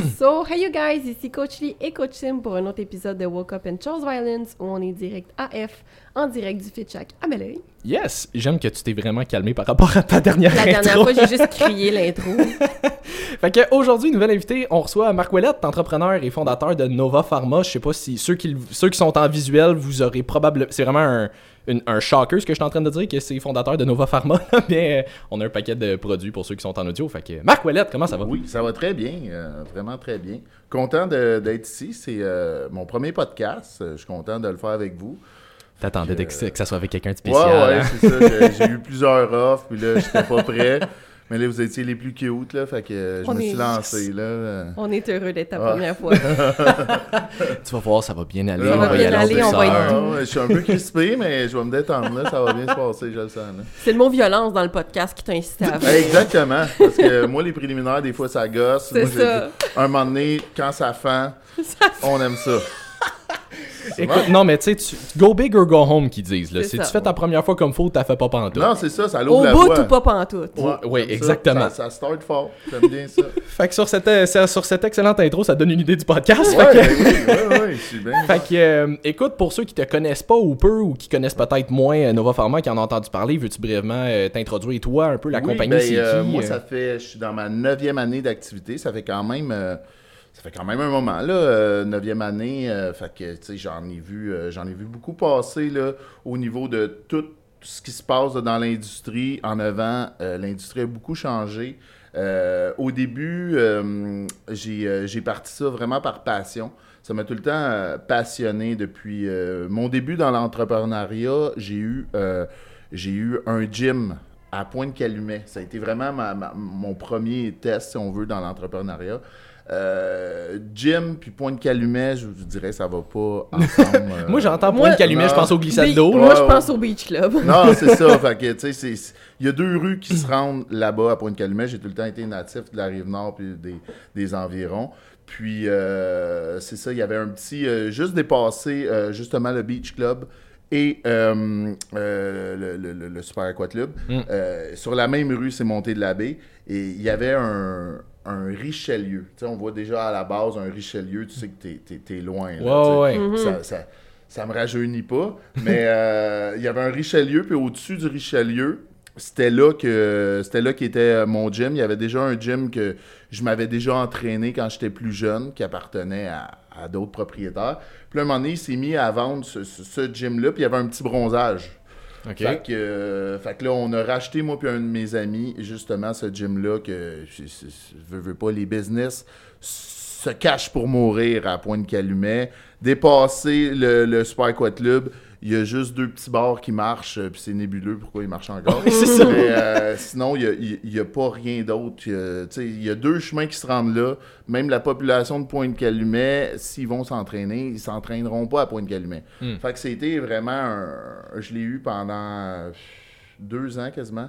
so, hey you guys, ici Coach Lee et Coach Sim pour un autre épisode de Woke Up and Chose Violence où on est direct AF, en direct du Fitchac à Belleuil. Yes, j'aime que tu t'es vraiment calmé par rapport à ta dernière La dernière intro. fois, j'ai juste crié l'intro. Fait que aujourd'hui, nouvelle invité, on reçoit Marc Ouellette, entrepreneur et fondateur de Nova Pharma. Je sais pas si ceux qui, ceux qui sont en visuel, vous aurez probablement. C'est vraiment un, une- un shocker ce que je suis en train de dire, que c'est fondateur de Nova Pharma. Mais euh, on a un paquet de produits pour ceux qui sont en audio. Fait que Marc Ouellette, comment ça va? Oui, ça va très bien, euh, vraiment très bien. Content d'être ici. C'est euh, mon premier podcast. Je suis content de le faire avec vous. T'attendais que- que, ça soit avec quelqu'un de Ouais, spécial. ouais, hein? c'est ça. J'ai- J'ai eu plusieurs offres, puis là, j'étais pas prêt. Mais là, vous étiez les plus cute, là. Fait que euh, je On me suis lancé, là. euh. On est heureux d'être ta Ah. première fois. Tu vas voir, ça va bien aller. Ça on va y bien aller on va être Ah, ouais, je suis un peu crispé, mais je vais me détendre, là. Ça va bien se passer, je le sens. C'est le mot violence dans le podcast qui t'a incité à Eh, Exactement. Parce que moi, les préliminaires, des fois, ça gosse. C'est Moi, ça. Un moment donné, quand ça fend, on aime ça. Écoute, non, mais tu sais, go big or go home, qu'ils disent. Là. Si ça. tu fais ta première fois comme faut, t'as fait pas pantoute. Non, c'est ça, ça l'ouvre Au la bout voie. ou pas pantoute. Ouais, Oui, exactement. Ça, ça start fort. J'aime bien ça. Fait que sur cette, euh, sur cette excellente intro, ça donne une idée du podcast. Ouais, Fait que- ben oui, ouais, ouais, je suis bien. Fait que, euh, écoute, pour ceux qui te connaissent pas ou peu, ou qui connaissent peut-être moins euh, Nova Pharma, qui en ont entendu parler, veux-tu brièvement euh, t'introduire, toi, un peu, la Oui, compagnie, ben, c'est euh, qui? Moi, ça fait, je suis dans ma neuvième année d'activité. Ça fait quand même, euh, ça fait quand même un moment là, euh, neuvième année. euh, fait que, tu sais, j'en ai vu, euh, j'en ai vu beaucoup passer là, au niveau de tout ce qui se passe dans l'industrie. En avant, euh, l'industrie a beaucoup changé. Euh, au début, euh, j'ai euh, parti ça vraiment par passion. Ça m'a tout le temps euh, passionné depuis euh, mon début dans l'entrepreneuriat. J'ai eu, euh, j'ai eu un gym à Pointe-Calumet. Ça a été vraiment mon premier test, si on veut, dans l'entrepreneuriat. Euh, gym puis Pointe-Calumet, je vous dirais, ça va pas ensemble. euh. Moi, j'entends Moi- point de calumet, je pense au glissade d'eau. Moi, je Ouais, pense au Beach Club. Non, c'est ça. Fait que, tu sais, il y a deux rues qui se rendent là-bas à Pointe-Calumet. J'ai tout le temps été natif de la Rive-Nord puis des, des environs. Puis, euh, c'est ça, il y avait un petit... euh, juste dépassé, euh, justement, le Beach Club et euh, euh, le, le- le- le Super Aqua Club. Mm. Euh, sur la même rue, c'est monté de l'abbé. Et il y avait un, un Richelieu. Tu sais, on voit déjà à la base un Richelieu. Tu sais que t'es, t'es- t'es loin. là, Ouais, ouais. Ça, ça, ça me rajeunit pas. Mais euh, il y avait un Richelieu, puis au-dessus du Richelieu, c'était là que c'était là qu'était euh, mon gym. Il y avait déjà un gym que je m'avais déjà entraîné quand j'étais plus jeune, qui appartenait à, à d'autres propriétaires. Puis là, un moment donné, il s'est mis à vendre ce, ce- ce gym-là, puis il y avait un petit bronzage. Fait, que, euh, fait que là, on a racheté, moi puis un de mes amis, justement, ce gym-là, que je, je- veux, pas, les business se cachent pour mourir à Pointe-Calumet. Dépasser le, le Super Aqua Club, il y a juste deux petits bars qui marchent, euh, puis c'est nébuleux pourquoi ils marchent encore? c'est ça. Mais, euh, sinon, il n'y a, pas rien d'autre. Il y a- tu sais, Il y a deux chemins qui se rendent là. Même la population de Pointe-Calumet, s'ils vont s'entraîner, ils s'entraîneront pas à Pointe-Calumet. Hmm. Fait que c'était vraiment un... Je l'ai eu pendant deux ans quasiment.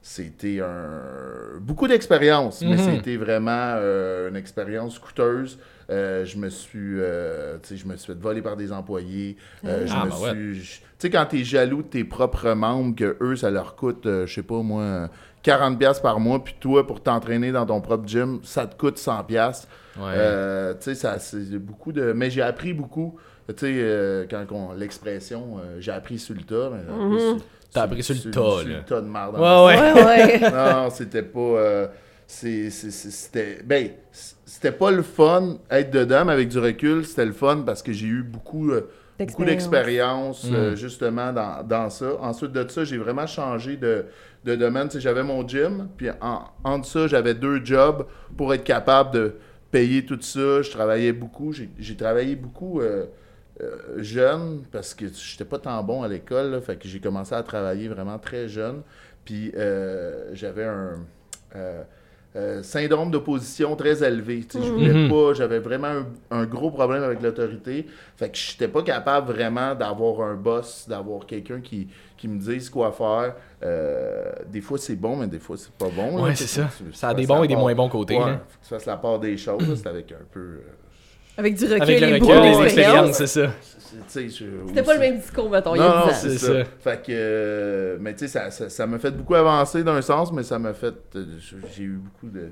C'était un... beaucoup d'expérience, mais Mhm. c'était vraiment euh, une expérience coûteuse. Euh, je me suis euh, tu sais, je me suis fait voler par des employés. Euh, je Ah, me ouais. suis... Tu sais, quand t'es jaloux de tes propres membres, que eux, ça leur coûte, euh, je sais pas moi, euh, 40$ piastres par mois, puis toi, pour t'entraîner dans ton propre gym, ça te coûte 100$. piastres. Ouais. Euh, tu sais, ça, c'est beaucoup de... Mais j'ai appris beaucoup. Tu sais, euh, quand on... l'expression, euh, j'ai appris sur le tas. mais Mhm. T'as appris sur le tas, sur là. le tas de marde. Ouais, ouais. Non, c'était pas. euh, c'était. Ben, c'était pas le fun être dedans, mais avec du recul, c'était le fun parce que j'ai eu beaucoup. euh, beaucoup d'expérience euh, Mm. justement dans, dans ça. Ensuite de ça, j'ai vraiment changé de, de domaine. J'avais mon gym, puis en, entre ça, j'avais deux jobs pour être capable de payer tout ça. Je travaillais beaucoup. J'ai j'ai travaillé beaucoup euh, euh, jeune parce que j'étais pas tant bon à l'école. là. Fait que j'ai commencé à travailler vraiment très jeune. Puis euh, j'avais un. Euh, syndrome d'opposition très élevé. Tu sais, Je voulais Mhm. pas, j'avais vraiment un, un gros problème avec l'autorité. Fait que j'étais pas capable vraiment d'avoir un boss, d'avoir quelqu'un qui, qui me dise quoi faire. Euh, des fois c'est bon, mais des fois c'est pas bon. Ouais, c'est ça. tu Ça a des bons et des part- moins bons côtés, Ouais, faut que tu fasses la part des choses. là. C'est avec un peu. euh, Avec du recul Avec le et recul, les d'expérience. expériences, c'est ça. C'était pas le même discours, mettons, il y a non, non, 10 ans. c'est ça. ça. Fait que, euh, mais tu sais, ça, ça, ça m'a fait beaucoup avancer d'un sens, mais ça m'a fait, euh, j'ai eu beaucoup de,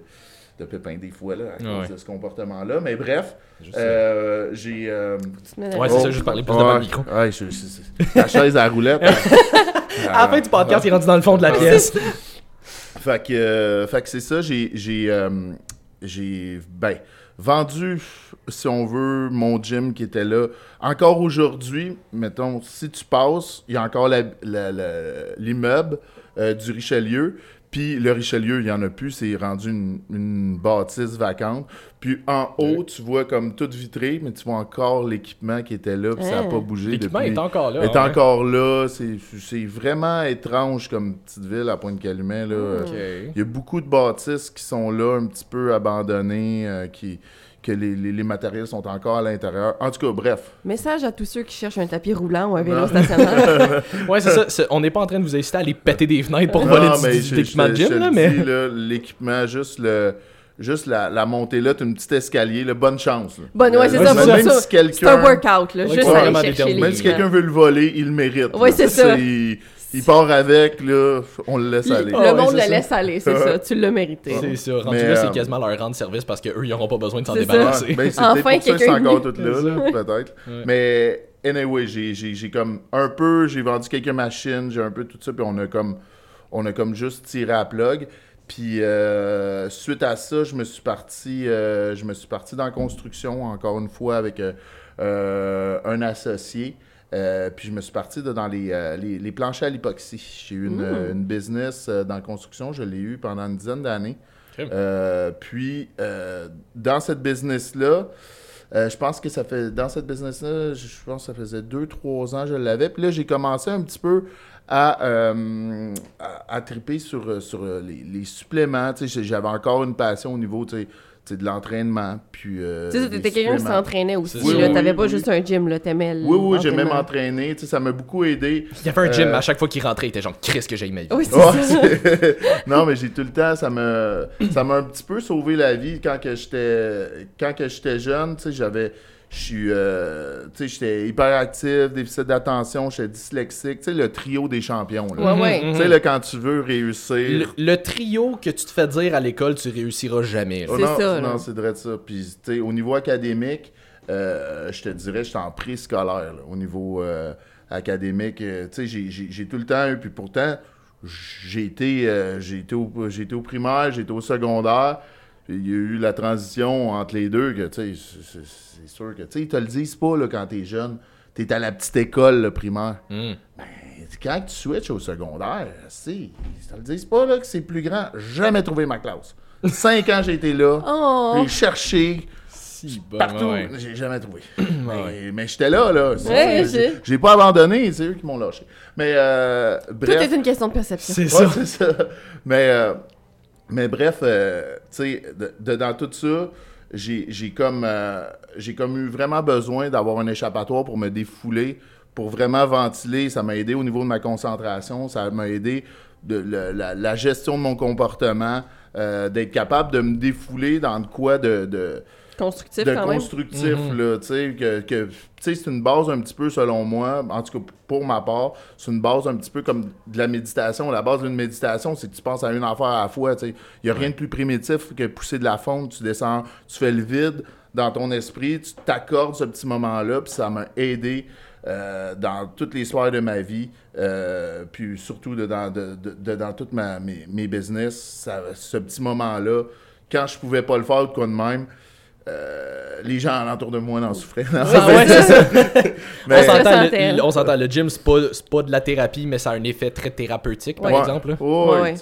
de pépins des fois, là, à cause Ouais. de ce comportement-là. Mais bref, euh, j'ai... euh, Ouais, c'est ça, juste parler plus devant le micro. Ouais, je- je- c'est- la chaise à la roulette. À la fin du podcast, il est rendu dans le fond de la pièce. Fait que, euh, fait que c'est ça, j'ai, j'ai, euh, j'ai, ben, vendu, si on veut, mon gym qui était là. Encore aujourd'hui, mettons, si tu passes, il y a encore l'immeuble euh, du Richelieu. Puis le Richelieu, il n'y en a plus, c'est rendu une, une bâtisse vacante. Puis en haut, tu vois comme tout vitré, mais tu vois encore l'équipement qui était là, puis ça n'a Hein? pas bougé L'équipement depuis est encore là. est ouais. encore là. C'est c'est vraiment étrange comme petite ville à Pointe-Calumet. Euh. Il y a beaucoup de bâtisses qui sont là, un petit peu abandonnées, euh, qui, que les, les- les matériels sont encore à l'intérieur. En tout cas, bref. Message à tous ceux qui cherchent un tapis roulant ou un vélo stationnaire. Ouais, c'est ça. On n'est pas en train de vous inciter à aller péter des fenêtres pour Non, voler mais du, équipement de gym, là, mais. dis, là, L'équipement, juste le. Juste la, la montée là, t'as une petite escalier, là, bonne chance. là. Bonne, ouais, c'est ça, pour Même ça. si quelqu'un. C'est un workout, là. Juste aller chercher les Même si quelqu'un veut le voler, il le mérite. Ouais, là. c'est ça. Il, part avec, là, on le laisse Le aller. Ah ouais, monde le ça. laisse aller, c'est ça. Tu l'as mérité. C'est ça. Rendu Mais, là, c'est euh, quasiment leur rendre service parce qu'eux, ils n'auront pas besoin de s'en débarrasser. Ben, c'est Enfin, quelqu'un encore tout là, là, peut-être. Ouais. Mais anyway, j'ai, comme un peu, j'ai vendu quelques machines, j'ai un peu tout ça, puis on a comme, on a comme juste tiré à plug. Puis euh, suite à ça, je me suis parti, euh, je me suis parti dans la construction encore une fois avec euh, un associé. Euh, puis je me suis parti de- dans les, euh, les, les planchers à l'époxy. J'ai eu une, Mm. une business euh, dans la construction, je l'ai eu pendant une dizaine d'années. Euh, puis euh, dans cette business-là, euh, je pense que ça fait dans cette business-là, je pense que ça faisait deux, trois ans que je l'avais. Puis là, j'ai commencé un petit peu à, euh, à, à triper sur, euh, sur euh, les, les suppléments. J'avais encore une passion au niveau tu sais, tu sais, de l'entraînement. Puis, euh, Tu sais, t'étais quelqu'un qui s'entraînait aussi, Oui, là. oui, T'avais oui, pas oui. juste un gym, là. T'aimais Oui, oui, j'ai même l'entraînement. entraîné. Tu sais, Ça m'a beaucoup aidé. Il y avait un gym, Euh, à chaque fois qu'il rentrait, il était genre, Chris, que j'ai ma vie. Oui, c'est ça. c'est- non, mais j'ai tout le temps, ça me, ça m'a un petit peu sauvé la vie quand que j'étais, quand que j'étais jeune. Tu sais, j'avais, je suis, euh, tu sais, j'étais hyperactif, déficit d'attention, j'étais dyslexique. Tu sais, le trio des champions. Là. Ouais, ouais. Mhm, Tu sais, là, quand tu veux réussir. Le, le trio que tu te fais dire à l'école, tu réussiras jamais. Oh, C'est non, ça. Non, c'est vrai de ça. Puis, tu sais, au niveau académique, euh, je te dirais, j'étais en pré-scolaire. Au niveau euh, académique, euh, tu sais, j'ai- tout le temps eu. Puis pourtant, j'ai été, euh, j'ai été, au, j'ai été au primaire, j'ai été au secondaire. Puis Il y a eu la transition entre les deux que, tu sais, c'est- sûr que, tu sais, ils te le disent pas là, quand t'es jeune. T'es à la petite école, le primaire. Hmm. Ben, quand tu switches au secondaire, si, ils te le disent pas là, que c'est plus grand. Jamais trouvé ma classe. Cinq ans, j'ai été là. Oh! J'ai cherché Si, bon, partout. ouais. J'ai jamais trouvé. Mais mais j'étais là, là. Ouais, j'ai- j'ai- J'ai pas abandonné, c'est eux qui m'ont lâché. Mais euh, Tout est une question de perception. C'est Ouais, ça. c'est ça. Mais, euh, mais bref, euh, tu sais, dans tout ça, j'ai comme, euh, comme eu vraiment besoin d'avoir un échappatoire pour me défouler, pour vraiment ventiler. Ça m'a aidé au niveau de ma concentration, ça m'a aidé de la, gestion de mon comportement, euh, d'être capable de me défouler dans de quoi de Constructif, de quand constructif, Mhm. là, tu sais, que, que tu sais, c'est une base un petit peu, selon moi, en tout cas pour ma part, c'est une base un petit peu comme de la méditation. La base d'une méditation, c'est que tu penses à une affaire à la fois, tu sais. Il n'y a rien de plus primitif que pousser de la fonte, tu descends, tu fais le vide dans ton esprit, tu t'accordes ce petit moment-là, puis ça m'a aidé euh, dans toutes les soirées de ma vie, euh, puis surtout de, dans, de, de- de- dans toutes ma- mes, mes business, ça- ce petit moment-là, quand je pouvais pas le faire ou de quoi de même, euh, les gens alentour de moi en souffraient. Non, Ah ouais, c'est ça. mais- on s'entend, le, là. on s'entend, le gym, c'est pas, c'est pas de la thérapie, mais ça a un effet très thérapeutique, par Ouais. exemple. là. Ouais,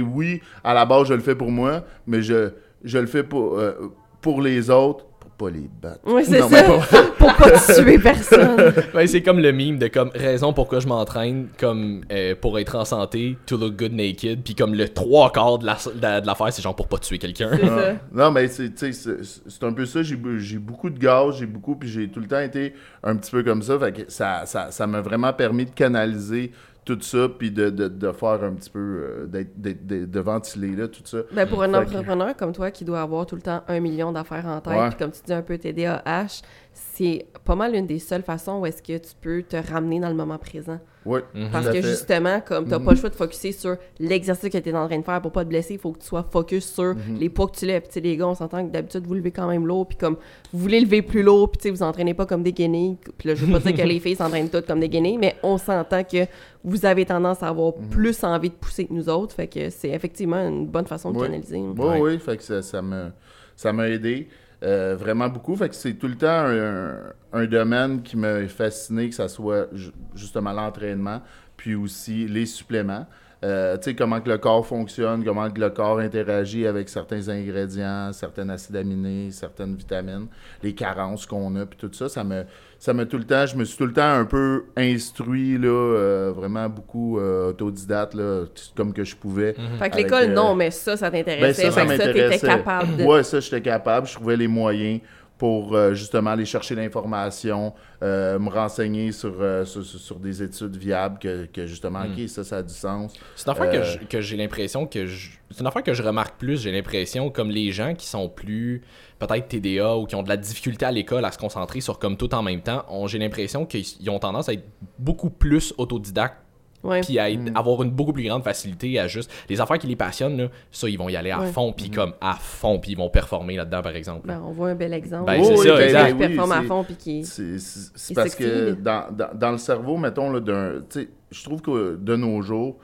oui, à la base, je le fais pour moi, mais je, je le fais pour, euh, pour les autres, pas les battre. Oui, c'est ça. mais pas- Pour pas tuer personne. Ouais, c'est comme le meme de comme raison pourquoi je m'entraîne comme euh, pour être en santé, to look good naked, puis comme le trois quarts de la- de la- de l'affaire, c'est genre pour pas tuer quelqu'un. Ça. Non, mais c'est, tu sais, c'est, c'est un peu ça. J'ai, beaucoup de gaz, j'ai beaucoup, puis j'ai tout le temps été un petit peu comme ça. Fait que ça, ça, ça m'a vraiment permis de canaliser tout ça, puis de, de, de faire un petit peu, euh, d'être, d'être- de, de ventiler là, tout ça. Ben pour un Fait que- entrepreneur comme toi qui doit avoir tout le temps un million d'affaires en tête, Ouais. puis comme tu dis un peu TDAH, c'est pas mal une des seules façons où est-ce que tu peux te ramener dans le moment présent. Oui, Mhm. Parce que fait. justement, comme tu n'as Mhm. pas le choix de focuser sur l'exercice que tu es en train de faire pour pas te blesser, il faut que tu sois focus sur Mhm. les poids que tu lèves. Puis, tu sais, les gars, on s'entend que d'habitude, vous levez quand même lourd, puis comme vous voulez lever plus lourd, puis tu sais, vous entraînez pas comme des guenilles. Puis là, je veux pas dire que les filles s'entraînent toutes comme des guenilles, mais on s'entend que vous avez tendance à avoir Mhm. plus envie de pousser que nous autres. Fait que c'est effectivement une bonne façon de Oui. canaliser. Oui, Ouais. oui, fait que ça, ça me ça m'a aidé euh, vraiment beaucoup. Fait que c'est tout le temps un, un domaine qui m'a fasciné, que ce soit ju- justement l'entraînement, puis aussi les suppléments. Euh, tu sais, comment que le corps fonctionne, comment que le corps interagit avec certains ingrédients, certains acides aminés, certaines vitamines, les carences qu'on a, puis tout ça, ça me, ça m'a tout le temps, je me suis tout le temps un peu instruit, là, euh, vraiment beaucoup euh, autodidacte, là, comme que je pouvais. Mhm. Fait que l'école, euh, non, mais ça, ça Ben, t'intéressait. ça, ça fait que ça, t'étais capable de. Ouais, ça, j'étais capable. Je trouvais les moyens pour euh, justement aller chercher l'information, euh, me renseigner sur, euh, sur, sur- des études viables que, que justement, Mm. OK, ça, ça a du sens. C'est une affaire que j'ai l'impression que je... C'est une affaire que je remarque plus, j'ai l'impression, comme les gens qui sont plus peut-être TDA ou qui ont de la difficulté à l'école à se concentrer sur comme tout en même temps, j'ai l'impression qu'ils ont tendance à être beaucoup plus autodidactes Ouais. puis à être- Mm. avoir une beaucoup plus grande facilité à juste les affaires qui les passionnent là, ça ils vont y aller à Ouais. fond Mm. puis comme à fond puis ils vont performer là-dedans par exemple. Ben, on voit un bel exemple. Ben, Oh, c'est oui, ça, ben, exact. qui oui, performe à fond puis qui. C'est parce que dans, dans, dans le cerveau, mettons, là, d'un. Tu sais, je trouve que de nos jours,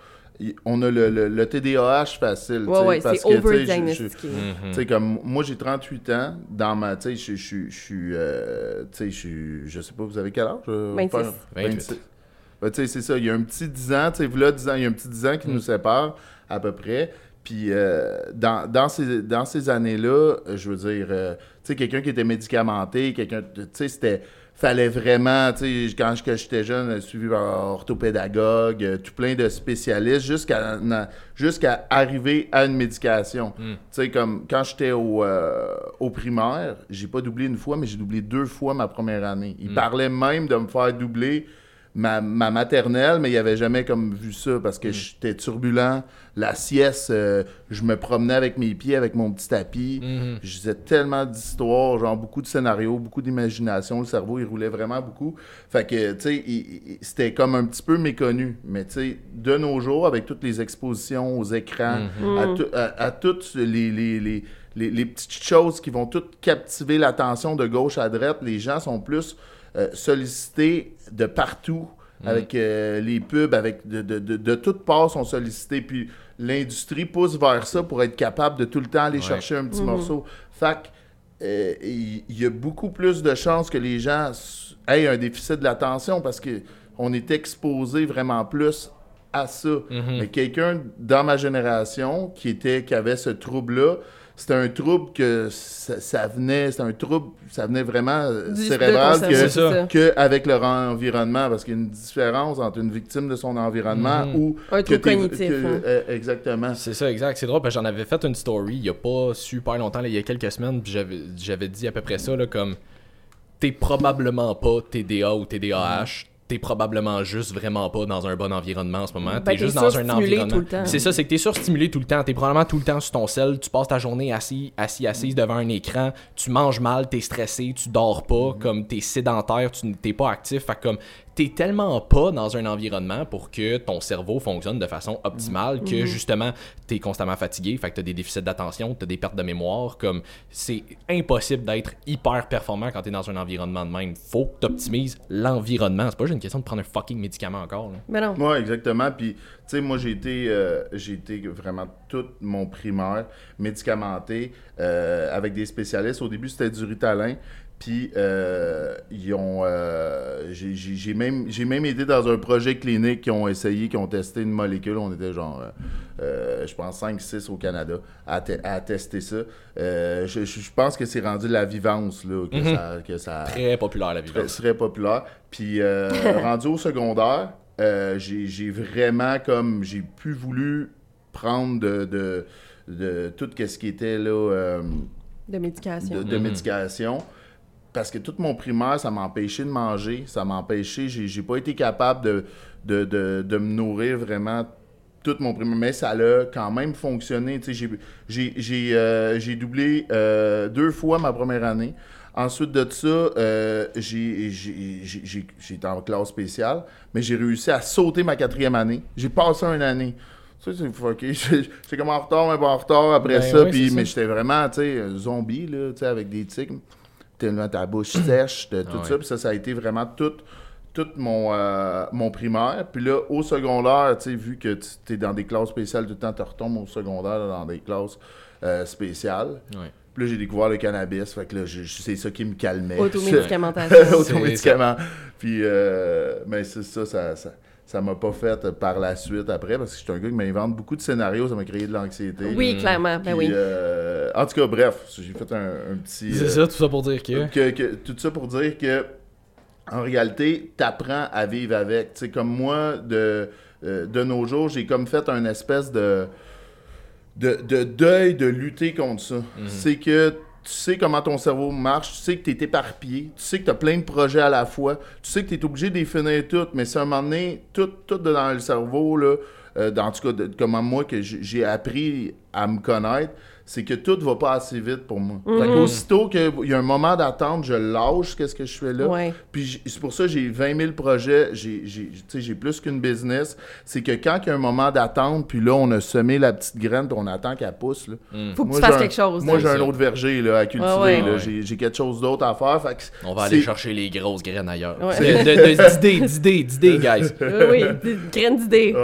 on a le, le, le TDAH facile. tu Ouais, sais, ouais, parce c'est que, tu sais. Mhm. Tu sais, comme moi, j'ai 38 ans. Dans ma. Tu sais, je suis. euh, Tu sais, je suis. Je sais pas, vous avez quel âge euh, 26. faire- 28. Ben, tu sais, c'est ça. Il y a un petit 10 ans. Tu sais, là, 10 ans, il y a un petit 10 ans qui Mm. nous sépare, à peu près. Puis, euh, dans, dans ces, dans ces années-là, euh, je veux dire, euh, tu sais, quelqu'un qui était médicamenté, quelqu'un. Tu sais, c'était. Fallait vraiment, tu sais, quand j'étais jeune, suivi par un orthopédagogue, tout plein de spécialistes, jusqu'à arriver à une médication. Mm. Tu sais, comme quand j'étais au, euh, au primaire, j'ai pas doublé une fois, mais j'ai doublé deux fois ma première année. Il Mm. parlait même de me faire doubler ma, ma maternelle, mais il avait jamais comme vu ça parce Mm. que j'étais turbulent. La sieste, euh, je me promenais avec mes pieds, avec mon petit tapis. Mhm. Je disais tellement d'histoires, genre beaucoup de scénarios, beaucoup d'imagination. Le cerveau, il roulait vraiment beaucoup. Fait que, tu sais, c'était comme un petit peu méconnu. Mais, tu sais, de nos jours, avec toutes les expositions aux écrans, Mhm. à, tout- à- à toutes les, les, les, les- les petites choses qui vont toutes captiver l'attention de gauche à droite, les gens sont plus euh, sollicités de partout. Avec euh, les pubs, avec de, de, de, de toutes parts sont sollicités. Puis l'industrie pousse vers ça pour être capable de tout le temps aller Ouais. chercher un petit Mhm. morceau. Fait que, euh, il y a beaucoup plus de chances que les gens aient un déficit de l'attention parce que on est exposé vraiment plus à ça. Mhm. Mais quelqu'un dans ma génération qui était qui avait ce trouble-là, c'était un trouble que ça, ça venait, c'était un trouble, ça venait vraiment euh, Du- cérébral que, avec leur environnement, parce qu'il y a une différence entre une victime de son environnement Mhm. ou Un que trouble cognitif. que- hein. euh, exactement. C'est ça, exact. C'est drôle parce que j'en avais fait une story il y a pas super longtemps, là, il y a quelques semaines, puis j'avais, j'avais dit à peu près ça, là, comme t'es probablement pas TDA ou TDAH, t'es probablement juste vraiment pas dans un bon environnement en ce moment. Ben, t'es juste dans un environnement. tout le temps. C'est ça, c'est que t'es surstimulé tout le temps. T'es probablement tout le temps sur ton sel. Tu passes ta journée assis, assis, assise devant un écran. Tu manges mal, t'es stressé, tu dors pas, comme t'es sédentaire, tu t'es pas actif. Fait que comme t'es tellement pas dans un environnement pour que ton cerveau fonctionne de façon optimale que justement t'es constamment fatigué. Fait que t'as des déficits d'attention, t'as des pertes de mémoire. Comme c'est impossible d'être hyper performant quand t'es dans un environnement de même. Faut que t'optimises l'environnement. C'est pas juste une question de prendre un fucking médicament encore. là. Mais non. Oui, exactement. Puis, tu sais, moi, j'ai été, euh, j'ai été vraiment tout mon primaire médicamenté euh, avec des spécialistes. Au début, c'était du Ritalin. Puis, euh, ils ont. euh, j'ai- même, j'ai même été dans un projet clinique qui ont essayé, qui ont testé une molécule. On était genre, euh, je pense, 5-6 au Canada à, te- à tester ça. Euh, je, pense que c'est rendu la vivance là, que, Mhm. ça, que ça, Très populaire la serait, serait populaire. Puis euh, rendu au secondaire, euh, j'ai vraiment comme j'ai plus voulu prendre de, de, de tout ce qui était là euh, De médication. de, de Mhm. médication. Parce que tout mon primaire, ça m'empêchait de manger, ça m'empêchait, j'ai j'ai pas été capable de, de, de, de me nourrir vraiment tout mon primaire. Mais ça a quand même fonctionné. Tu sais, j'ai- j'ai- j'ai euh, j'ai doublé euh, deux fois ma première année. Ensuite de ça, euh, j'ai j'ai- j'ai- j'ai- j'ai été en classe spéciale, mais j'ai réussi à sauter ma quatrième année. J'ai passé une année. Tu sais, c'est fucké. J'étais comme en retard, mais pas en retard après Ben ça. puis, mais ça. j'étais vraiment, tu sais, zombie, là, tu sais, avec des tics. Tellement ta bouche sèche, de tout Ah ouais. ça. Puis ça, ça a été vraiment tout, tout mon, euh, mon primaire. Puis là, au secondaire, tu sais, vu que tu es dans des classes spéciales tout le temps, tu retombes au secondaire là, dans des classes euh, spéciales. Ouais. Puis là, j'ai découvert le cannabis. Fait que là, c'est ça qui me calmait. Automédicamentation. Automédicament. Puis, euh, mais c'est ça, ça, ça, ça m'a pas fait par la suite après, parce que j'étais un gars qui m'invente beaucoup de scénarios, ça m'a créé de l'anxiété. oui, clairement. Ben Puis, oui. euh, en tout cas, bref, j'ai fait un, un petit. C'est euh, ça, tout ça pour dire que. que, que- tout ça pour dire que en réalité, t'apprends à vivre avec. Tu sais, comme moi, de, euh, de nos jours, j'ai comme fait un espèce de, de, de deuil de lutter contre ça. C'est que tu sais comment ton cerveau marche, tu sais que tu es éparpillé, tu sais que tu as plein de projets à la fois, tu sais que tu es obligé de les finir toutes, mais c'est un moment donné, tout, tout dans le cerveau, là, euh, dans, en tout cas, de- comment moi, que j'ai appris à me connaître, c'est que tout va pas assez vite pour moi. Fait qu'aussitôt qu'il y a un moment d'attente, je lâche qu'est-ce que je fais là. Ouais. Puis c'est pour ça que j'ai 20 000 projets, j'ai plus qu'une business. C'est que quand il y a un moment d'attente, puis là, on a semé la petite graine, puis on attend qu'elle pousse. Là. Faut que Moi, tu fasses quelque chose. Moi, j'ai un autre verger là, à cultiver. Ouais. là. Ouais. J'ai j'ai quelque chose d'autre à faire. Fait que On va aller chercher les grosses graines ailleurs. D'idées, d'idées, d'idées, guys. Oui, oui, des graines d'idées.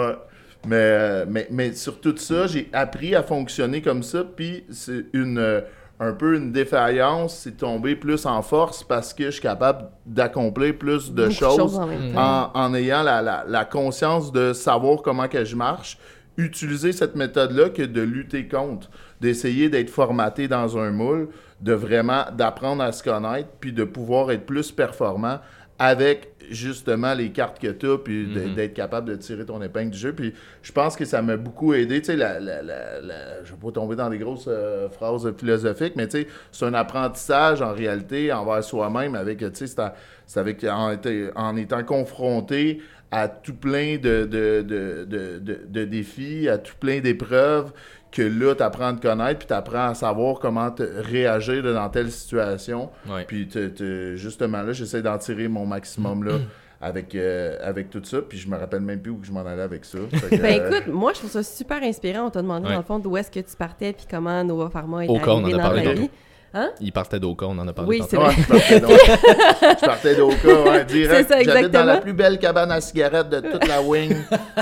Mais, euh, mais, mais sur tout ça, j'ai appris à fonctionner comme ça, puis c'est une euh, un peu une défaillance, c'est tomber plus en force parce que je suis capable d'accomplir plus de Beaucoup choses, en, en ayant la, la- la conscience de savoir comment que je marche, utiliser cette méthode-là que de lutter contre, d'essayer d'être formaté dans un moule, de vraiment d'apprendre à se connaître, puis de pouvoir être plus performant avec justement les cartes que tu as, puis Mhm. d'être capable de tirer ton épingle du jeu. Puis je pense que ça m'a beaucoup aidé. Tu sais, la, la, la, la- je vais pas tomber dans des grosses euh, phrases philosophiques, mais tu sais, c'est un apprentissage en réalité envers soi-même avec, tu sais, c'est en- c'est avec, en, en étant confronté à tout plein de- de défis, à tout plein d'épreuves, que là, tu apprends à te connaître, puis tu apprends à savoir comment te réagir là, dans telle situation. Ouais. Puis te- te- justement là, j'essaie d'en tirer mon maximum là, avec, euh, avec tout ça. Puis je me rappelle même plus où je m'en allais avec ça. Que, Ben euh, écoute, moi je trouve ça super inspirant. On t'a demandé Ouais. dans le fond d'où est-ce que tu partais puis comment Nova Pharma est Au cas, on en arrivé dans ta tantôt. Vie. Il partait d'Oka, on en a parlé. Oui, c'est vrai. je partais je d'Oka, ouais, direct. C'est ça, J'habite dans la plus belle cabane à cigarettes de toute la wing.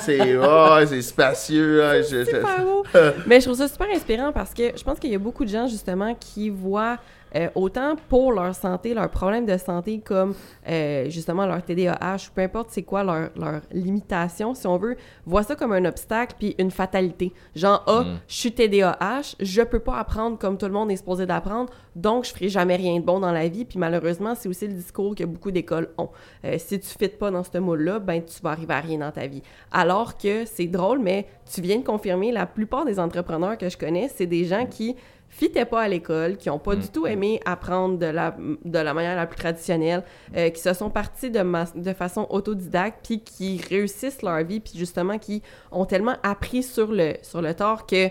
C'est oh, c'est spacieux. ouais, je- je- super beau. Mais je trouve ça super inspirant parce que je pense qu'il y a beaucoup de gens justement qui voient euh, autant pour leur santé, leurs problèmes de santé comme euh, justement leur TDAH ou peu importe c'est quoi leur, leur limitation, si on veut, voient ça comme un obstacle puis une fatalité. Genre, ah, je suis TDAH, je peux pas apprendre comme tout le monde est supposé d'apprendre, donc je ferai jamais rien de bon dans la vie. Puis malheureusement, c'est aussi le discours que beaucoup d'écoles ont. Euh, si tu ne fites pas dans ce moule-là, ben tu vas arriver à rien dans ta vie. Alors que c'est drôle, mais tu viens de confirmer, la plupart des entrepreneurs que je connais, c'est des gens qui fitaient pas à l'école, qui ont pas du tout aimé apprendre de la, de la manière la plus traditionnelle, euh, qui se sont partis de, ma- de façon autodidacte, puis qui réussissent leur vie, puis justement qui ont tellement appris sur le, sur le tort que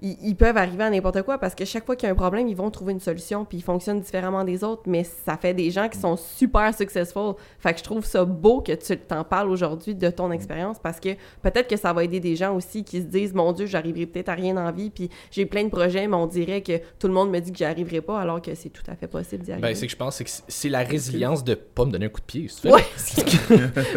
ils, ils peuvent arriver à n'importe quoi parce que chaque fois qu'il y a un problème, ils vont trouver une solution puis ils fonctionnent différemment des autres, mais ça fait des gens qui sont super successful. Fait que je trouve ça beau que tu t'en parles aujourd'hui de ton expérience parce que peut-être que ça va aider des gens aussi qui se disent mon Dieu, j'arriverai peut-être à rien en vie puis j'ai plein de projets, mais on dirait que tout le monde me dit que j'y arriverai pas alors que c'est tout à fait possible d'y arriver. Ben, c'est que je pense c'est que c'est- la résilience de pas me donner un coup de pied. si. Ouais,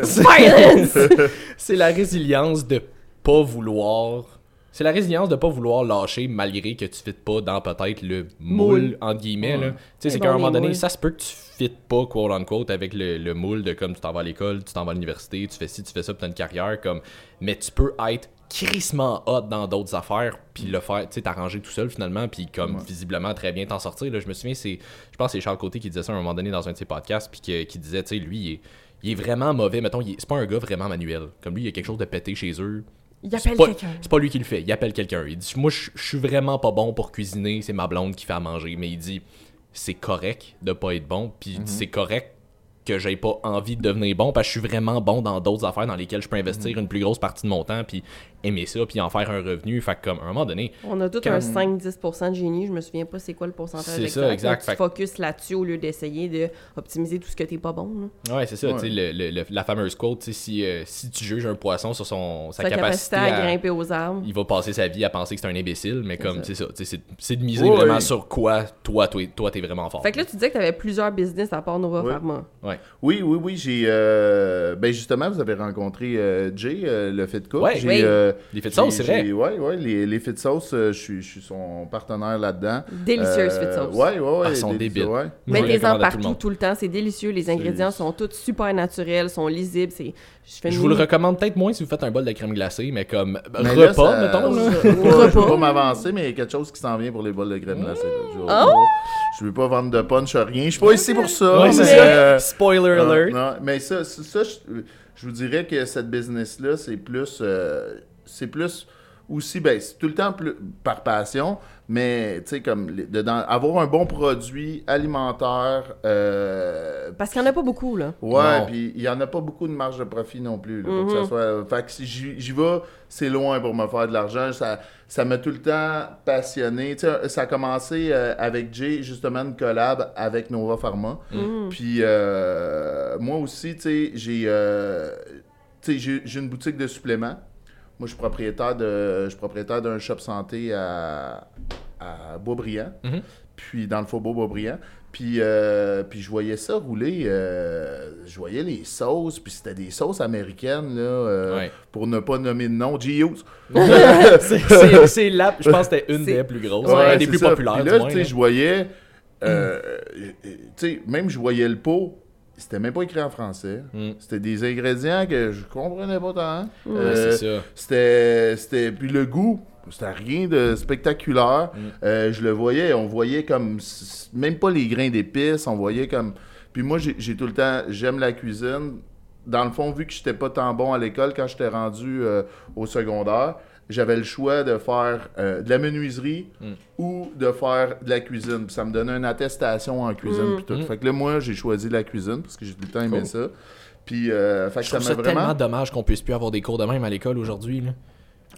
c'est la résilience de pas vouloir. C'est la résilience de pas vouloir lâcher malgré que tu fites pas dans peut-être le moule, Moule. entre guillemets. Tu sais, C'est qu'à un moment donné, moules. ça se peut que tu fites pas, quote unquote, avec le, le moule de comme tu t'en vas à l'école, tu t'en vas à l'université, tu fais ci, tu fais ça, puis t'as une carrière. comme Mais tu peux être crissement hot dans d'autres affaires, puis le faire, tu sais, t'arranger tout seul finalement, puis comme visiblement très bien t'en sortir. Là, je me souviens, c'est, je pense que c'est Charles Côté qui disait ça à un moment donné dans un de ses podcasts, puis qui disait, tu sais, lui, il est, il est vraiment mauvais. Mettons, c'est pas un gars vraiment manuel. Comme lui, il y a quelque chose de pété chez eux. Il C'est appelle pas, quelqu'un. c'est pas lui qui le fait, il appelle quelqu'un. Il dit Moi, je suis vraiment pas bon pour cuisiner, c'est ma blonde qui fait à manger. Mais il dit C'est correct de pas être bon, puis dit, c'est correct que j'ai pas envie de devenir bon parce que je suis vraiment bon dans d'autres affaires dans lesquelles je peux investir une plus grosse partie de mon temps puis aimer ça, puis en faire un revenu. Fait que, comme, à un moment donné, On a tout Quand- un 5-10% de génie, je me souviens pas c'est quoi le pourcentage C'est ça, exact. exact. Tu Fait- focus là-dessus au lieu d'essayer d'optimiser tout ce que t'es pas bon. là. ouais, c'est ça, Ouais. tu sais, le- le- le- la fameuse quote, tu sais, si, euh, si tu juges un poisson sur son, sa, Sa capacité, capacité à, à- grimper aux arbres. il va passer sa vie à penser que c'est un imbécile, mais comme, c'est ça, tu sais, c'est c'est de miser vraiment sur quoi toi, toi, toi, t'es vraiment fort. Fait que là, tu disais que t'avais plusieurs business à part Nova Ouais. Pharma. ouais. Oui, oui, oui. J'ai. euh, ben justement, vous avez rencontré euh, Jay, euh, le Fit Cook. Ouais. Oui. euh, Les j'ai- sauce, c'est vrai. Ouais, ouais. Les, les Fit Sauce, euh, je suis- je suis son partenaire là-dedans. Délicieuse Euh, fit sauce. Ouais, ouais, ouais. Ah, ils sont débiles. ouais. Mettez-en tout le partout tout le temps, c'est délicieux. Les ingrédients sont tous super naturels, sont lisibles. C'est... Je, fais Je une vous le recommande peut-être moins si vous faites un bol de crème glacée, mais comme Mais repas, là, ça- mettons. Là. Je veux pas- je veux Repas. pas m'avancer, mais il y a quelque chose qui s'en vient pour les bols de crème glacée. là. Je, Oh! je veux pas vendre de punch à rien. Je suis pas ici pour ça. Ouais, c'est mais, ça. euh, Spoiler non, alert. non, mais ça, ça, ça, je, je vous dirais que cette business-là, c'est plus. euh, c'est plus aussi, ben, c'est tout le temps plus par passion, mais tu sais, comme les- dedans, avoir un bon produit alimentaire. euh, Parce qu'il y en a pas beaucoup, là. Ouais, puis il y en a pas beaucoup de marge de profit non plus. là, pour que ça soit... Fait que si j'y j'y vais, c'est loin pour me faire de l'argent. Ça ça m'a tout le temps passionné. Tu sais, ça a commencé euh, avec Jay, justement, une collab avec Nova Pharma. Mm. Puis euh, moi aussi, tu sais, j'ai euh, tu sais, j'ai j'ai une boutique de suppléments. Moi, je suis propriétaire de, je suis propriétaire d'un shop santé à, à Boisbriand. Mhm. Puis dans le faubourg Boisbriand. Puis, euh, puis je voyais ça rouler. euh, je voyais les sauces. Puis c'était des sauces américaines, là. euh, Ouais. Pour ne pas nommer de nom. G.U.S. C'est- la, je pense que c'était une des plus grosses, Ouais, des plus ça. populaires. Puis là, tu sais, je voyais. euh, tu sais, même je voyais le pot. C'était même pas écrit en français. Mm. C'était des ingrédients que je comprenais pas tant. Euh, c'était, c'était. Puis le goût, c'était rien de spectaculaire. Mm. Euh, je le voyais, on voyait comme. Même pas les grains d'épices, on voyait comme. Puis moi, j'ai, j'ai tout le temps. J'aime la cuisine. Dans le fond, vu que j'étais pas tant bon à l'école quand j'étais rendu euh, au secondaire, j'avais le choix de faire euh, de la menuiserie Mm. ou de faire de la cuisine. Puis ça me donnait une attestation en cuisine. Mm. puis tout. Mm. Fait que là, moi, j'ai choisi la cuisine parce que j'ai tout le temps aimé Cool. ça. Puis, euh, fait que Je ça trouve m'a ça vraiment. tellement dommage qu'on puisse plus avoir des cours de même à l'école aujourd'hui. là.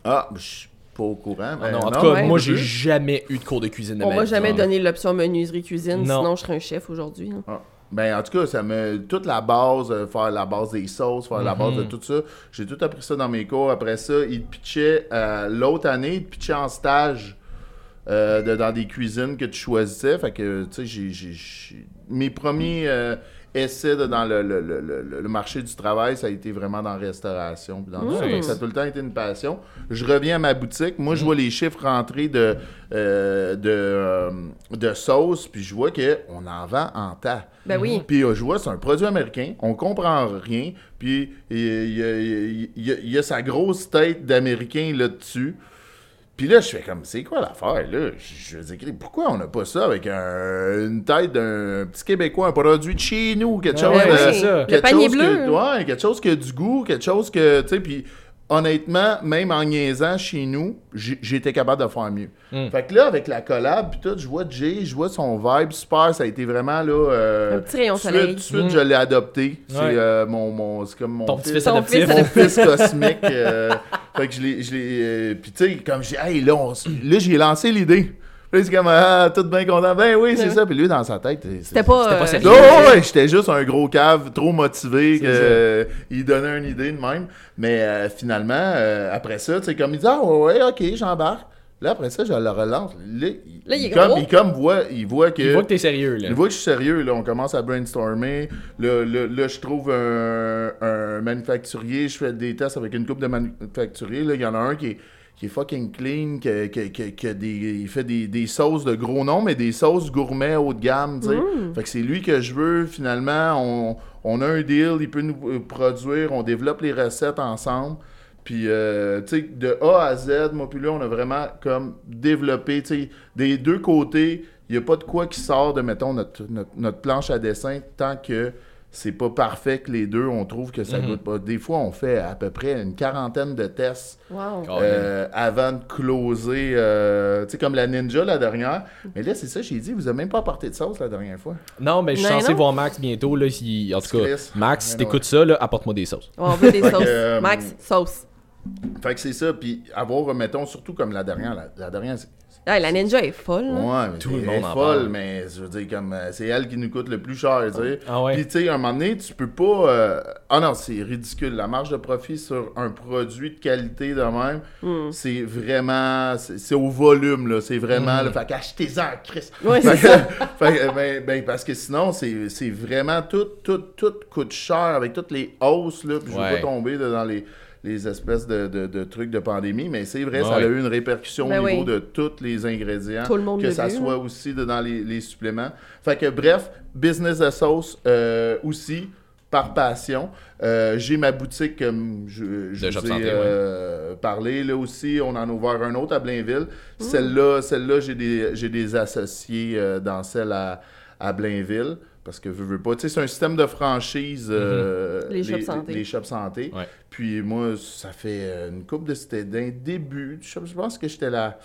Ah, je suis pas au courant. Ah non, en tout cas, ouais. moi, je j'ai jamais eu de cours de cuisine de On ma jamais donné l'option menuiserie cuisine, Non. sinon je serais un chef aujourd'hui. là. Ah. Ben, en tout cas, ça me. Toute la base, euh, faire la base des sauces, faire la base de Mhm. tout ça. J'ai tout appris ça dans mes cours. Après ça, ils pitchaient euh, l'autre année, ils te pitchaient en stage euh, de- dans des cuisines que tu choisissais. Fait que, tu sais, j'ai- mes premiers euh, essais de- dans le, le- le- le- marché du travail, ça a été vraiment dans la restauration. puis dans tout ça. Fait que ça a tout le temps été une passion. Je reviens à ma boutique. Moi, je vois les chiffres rentrer de, euh, de, euh, de sauce, puis je vois qu'on en vend en tas. Ben oui. Puis euh, je vois, c'est un produit américain, on comprend rien, puis il y y a sa grosse tête d'américain là-dessus. Puis là, je fais comme, c'est quoi l'affaire, là? Je, je veux dire, pourquoi on n'a pas ça avec un- une tête d'un petit Québécois, un produit de chez nous, quelque chose... Ouais, de- c'est ça. Le quelque panier chose bleu. Que, ouais, quelque chose qui a du goût, quelque chose que, tu sais, puis honnêtement, même en niaisant chez nous, j'étais capable de faire mieux. Mm. Fait que là, avec la collab, puis tout, je vois Jay, je vois son vibe super, ça a été vraiment, là... euh, Un petit rayon tout de suite- soleil. Tout de suite, Mm. je l'ai adopté. C'est Ouais. euh, mon, mon, c'est comme mon Ton fils, adoptif. mon fils cosmique. euh, fait que je l'ai... je l'ai, euh, puis tu sais, comme j'ai... Hey, là, on là j'ai lancé l'idée. Puis là, c'est comme, ah, tout bien content. Ben oui, c'est Ouais. ça. Puis lui, dans sa tête... C'était pas. C'était pas euh, sérieux. non, ouais, j'étais juste un gros cave, trop motivé, C'est que, euh, il donnait une idée de même. Mais euh, finalement, euh, après ça, tu sais, comme il dit, ah ouais, ouais, ok, j'embarque. Là, après ça, je le relance. Là, il, Là, il est comme, gros. il comme voit, il voit que. Il voit que t'es sérieux, là. il voit que je suis sérieux, là, on commence à brainstormer. Là, là, là, je trouve un, un manufacturier, je fais des tests avec une coupe de manufacturiers. Là, il y en a un qui est, qui est fucking clean, qui, qui- qui- qui a des, il fait des, des sauces de gros noms, mais des sauces gourmet haut de gamme, tu sais. Mm. Fait que c'est lui que je veux, finalement. On, on a un deal, il peut nous euh, produire, on développe les recettes ensemble. Puis, euh, tu sais, de A à Z, moi, puis là, on a vraiment comme développé, tu sais, des deux côtés, il n'y a pas de quoi qui sort de, mettons, notre, notre, notre planche à dessin tant que c'est pas parfait que les deux, on trouve que ça Mhm. goûte pas. Des fois, on fait à peu près une quarantaine de tests Wow. Euh, avant de closer, euh, tu sais, comme la Ninja la dernière. Mais là, c'est ça, j'ai dit, vous avez même pas apporté de sauce la dernière fois. Non, mais je suis censé non. voir Max bientôt. Là, si- En tout cas, Chris. Max, si t'écoutes ça, là, apporte-moi des sauces. On veut des sauces. euh, Max, sauce. Fait que c'est ça, puis avoir, mettons, surtout comme la dernière, la, la dernière, c'est- Ah, la ninja est folle. là. Ouais, mais Tout le monde elle est en folle, parle. mais je veux dire, comme euh, c'est elle qui nous coûte le plus cher, tu sais. Ah ouais? Puis, tu sais, à un moment donné, tu peux pas. euh, Ah non, c'est ridicule. La marge de profit sur un produit de qualité de même, Hmm. c'est vraiment. C'est au volume, là. C'est vraiment. Hmm. là, fait qu'achetez-en, Chris. Ouais, Fait c'est que- ça. fait que, ben, ben, parce que sinon, c'est c'est vraiment tout, tout, tout coûte cher avec toutes les hausses, là. Puis je veux Ouais. pas tomber là, dans les, les espèces de, de- de trucs de pandémie, mais c'est vrai, ça a eu une répercussion Ben au niveau oui. de tous les ingrédients. Tout le monde Que ça vu, soit là. aussi dans les, les suppléments. Fait que bref, business de sauce euh, aussi, par passion. Euh, J'ai ma boutique, comme je, vous ai Santé, euh, parlé, là aussi. On en a ouvert un autre à Blainville. Mmh. Celle-là, celle-là j'ai des, j'ai des associés euh, dans celle à, à Blainville. Parce que veux, veux pas. Tu sais, c'est un système de franchise. euh, Les shops santé. Les shops santé. Ouais. Puis moi, ça fait euh, une couple de. C'était d'un début. Je pense que j'étais là.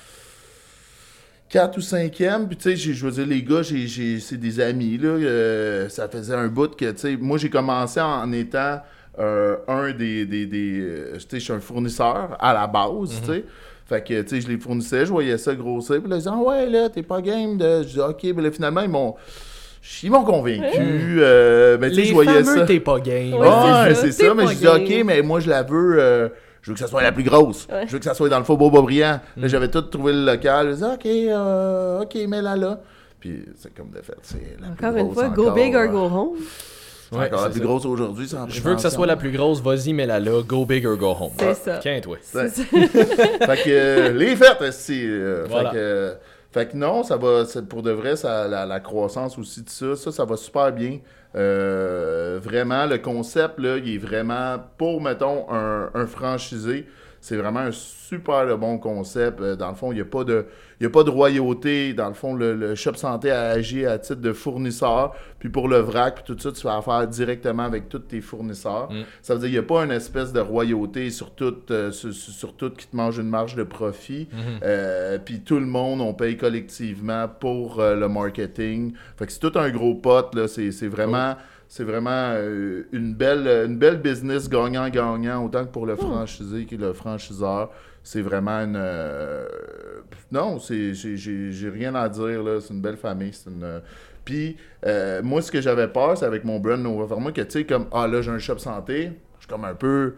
4 ou 5e, puis tu sais, j'ai- je veux dire, les gars, j'ai, j'ai- c'est des amis, là, euh, ça faisait un bout que, tu sais, moi j'ai commencé en étant euh, un des, des, des euh, tu sais, je suis un fournisseur à la base, tu sais, fait que, tu sais, je les fournissais, je voyais ça grossir, puis là, ils disaient, ah ouais, là, t'es pas game de, je dis, ok, mais là, finalement, ils m'ont, ils m'ont convaincu, euh, ben, tu sais, Les je voyais fameux ça. t'es pas game. Ouais, c'est ça. mais je dis. OK, mais moi, je la veux. euh, je veux que ça soit la plus grosse. Ouais. Je veux que ça soit dans le faubourg Boisbriand. Mm. Là, j'avais tout trouvé le local. Je dis, OK, euh, OK, mets-la là. Puis, c'est comme de fait. C'est la plus Encore une grosse fois, go encore, big or go home. Ouais, encore la c'est plus ça. grosse aujourd'hui, sans Je veux que ça soit la plus grosse, vas-y, mets-la là, go big or go home. C'est ça. Tiens, toi. Fait que euh, les fêtes, c'est. euh, Voilà. fait, que, euh, fait que non, ça va. Pour de vrai, ça, la, croissance aussi de ça, ça, ça va super bien. Euh, vraiment, le concept, là, il est vraiment pour, mettons, un, un franchisé. C'est vraiment un super bon concept. Euh, Dans le fond, il n'y a, pas de- il y a pas de royauté. Dans le fond, le, le Shop Santé a agi à titre de fournisseur. Puis pour le vrac, puis tout ça, tu fais affaire directement avec tous tes fournisseurs. Mm. Ça veut dire qu'il n'y a pas une espèce de royauté sur tout, euh, sur, sur- sur tout qui te mange une marge de profit. Mhm. Euh, puis tout le monde, on paye collectivement pour euh, le marketing. Fait que c'est tout un gros pot. c'est vraiment, c'est vraiment euh, une, belle, une belle business gagnant-gagnant, autant que pour le franchisé que le franchiseur. C'est vraiment une. euh, non, c'est j'ai- rien à dire. là. C'est une belle famille. C'est une. euh, Puis, euh, moi, ce que j'avais peur, c'est avec mon brand Nova Pharma, que tu sais, comme, ah là, j'ai un shop santé, je suis comme un peu.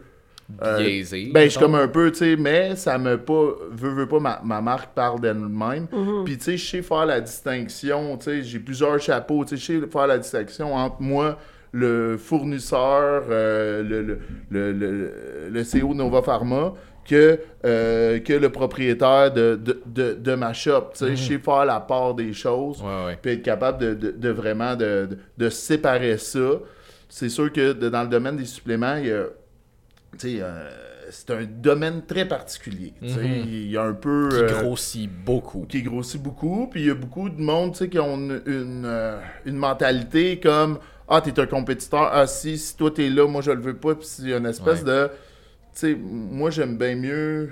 Euh, Biaisé. ben, je suis comme un peu, tu sais, mais ça me pas. Veut, veut pas, ma, ma marque parle d'elle-même. Puis, tu sais, je sais faire la distinction, tu sais, j'ai plusieurs chapeaux, tu sais, je sais faire la distinction entre moi, le fournisseur, euh, le, le, le, le, le CEO de Nova Pharma, que, euh, que le propriétaire de, de, de, de ma shop. Tu sais, je sais faire la part des choses puis être capable de, de- de vraiment de, séparer ça. C'est sûr que dans le domaine des suppléments, il y a, c'est un domaine très particulier. tu sais. Mhm. Il y a un peu... Qui euh, grossit beaucoup. qui grossit beaucoup, puis il y a beaucoup de monde, tu sais, qui ont une, une, euh, une mentalité comme « Ah, t'es un compétiteur, ah si, si toi t'es là, moi je le veux pas », puis il y a une espèce Ouais. de... Tu sais, moi j'aime bien mieux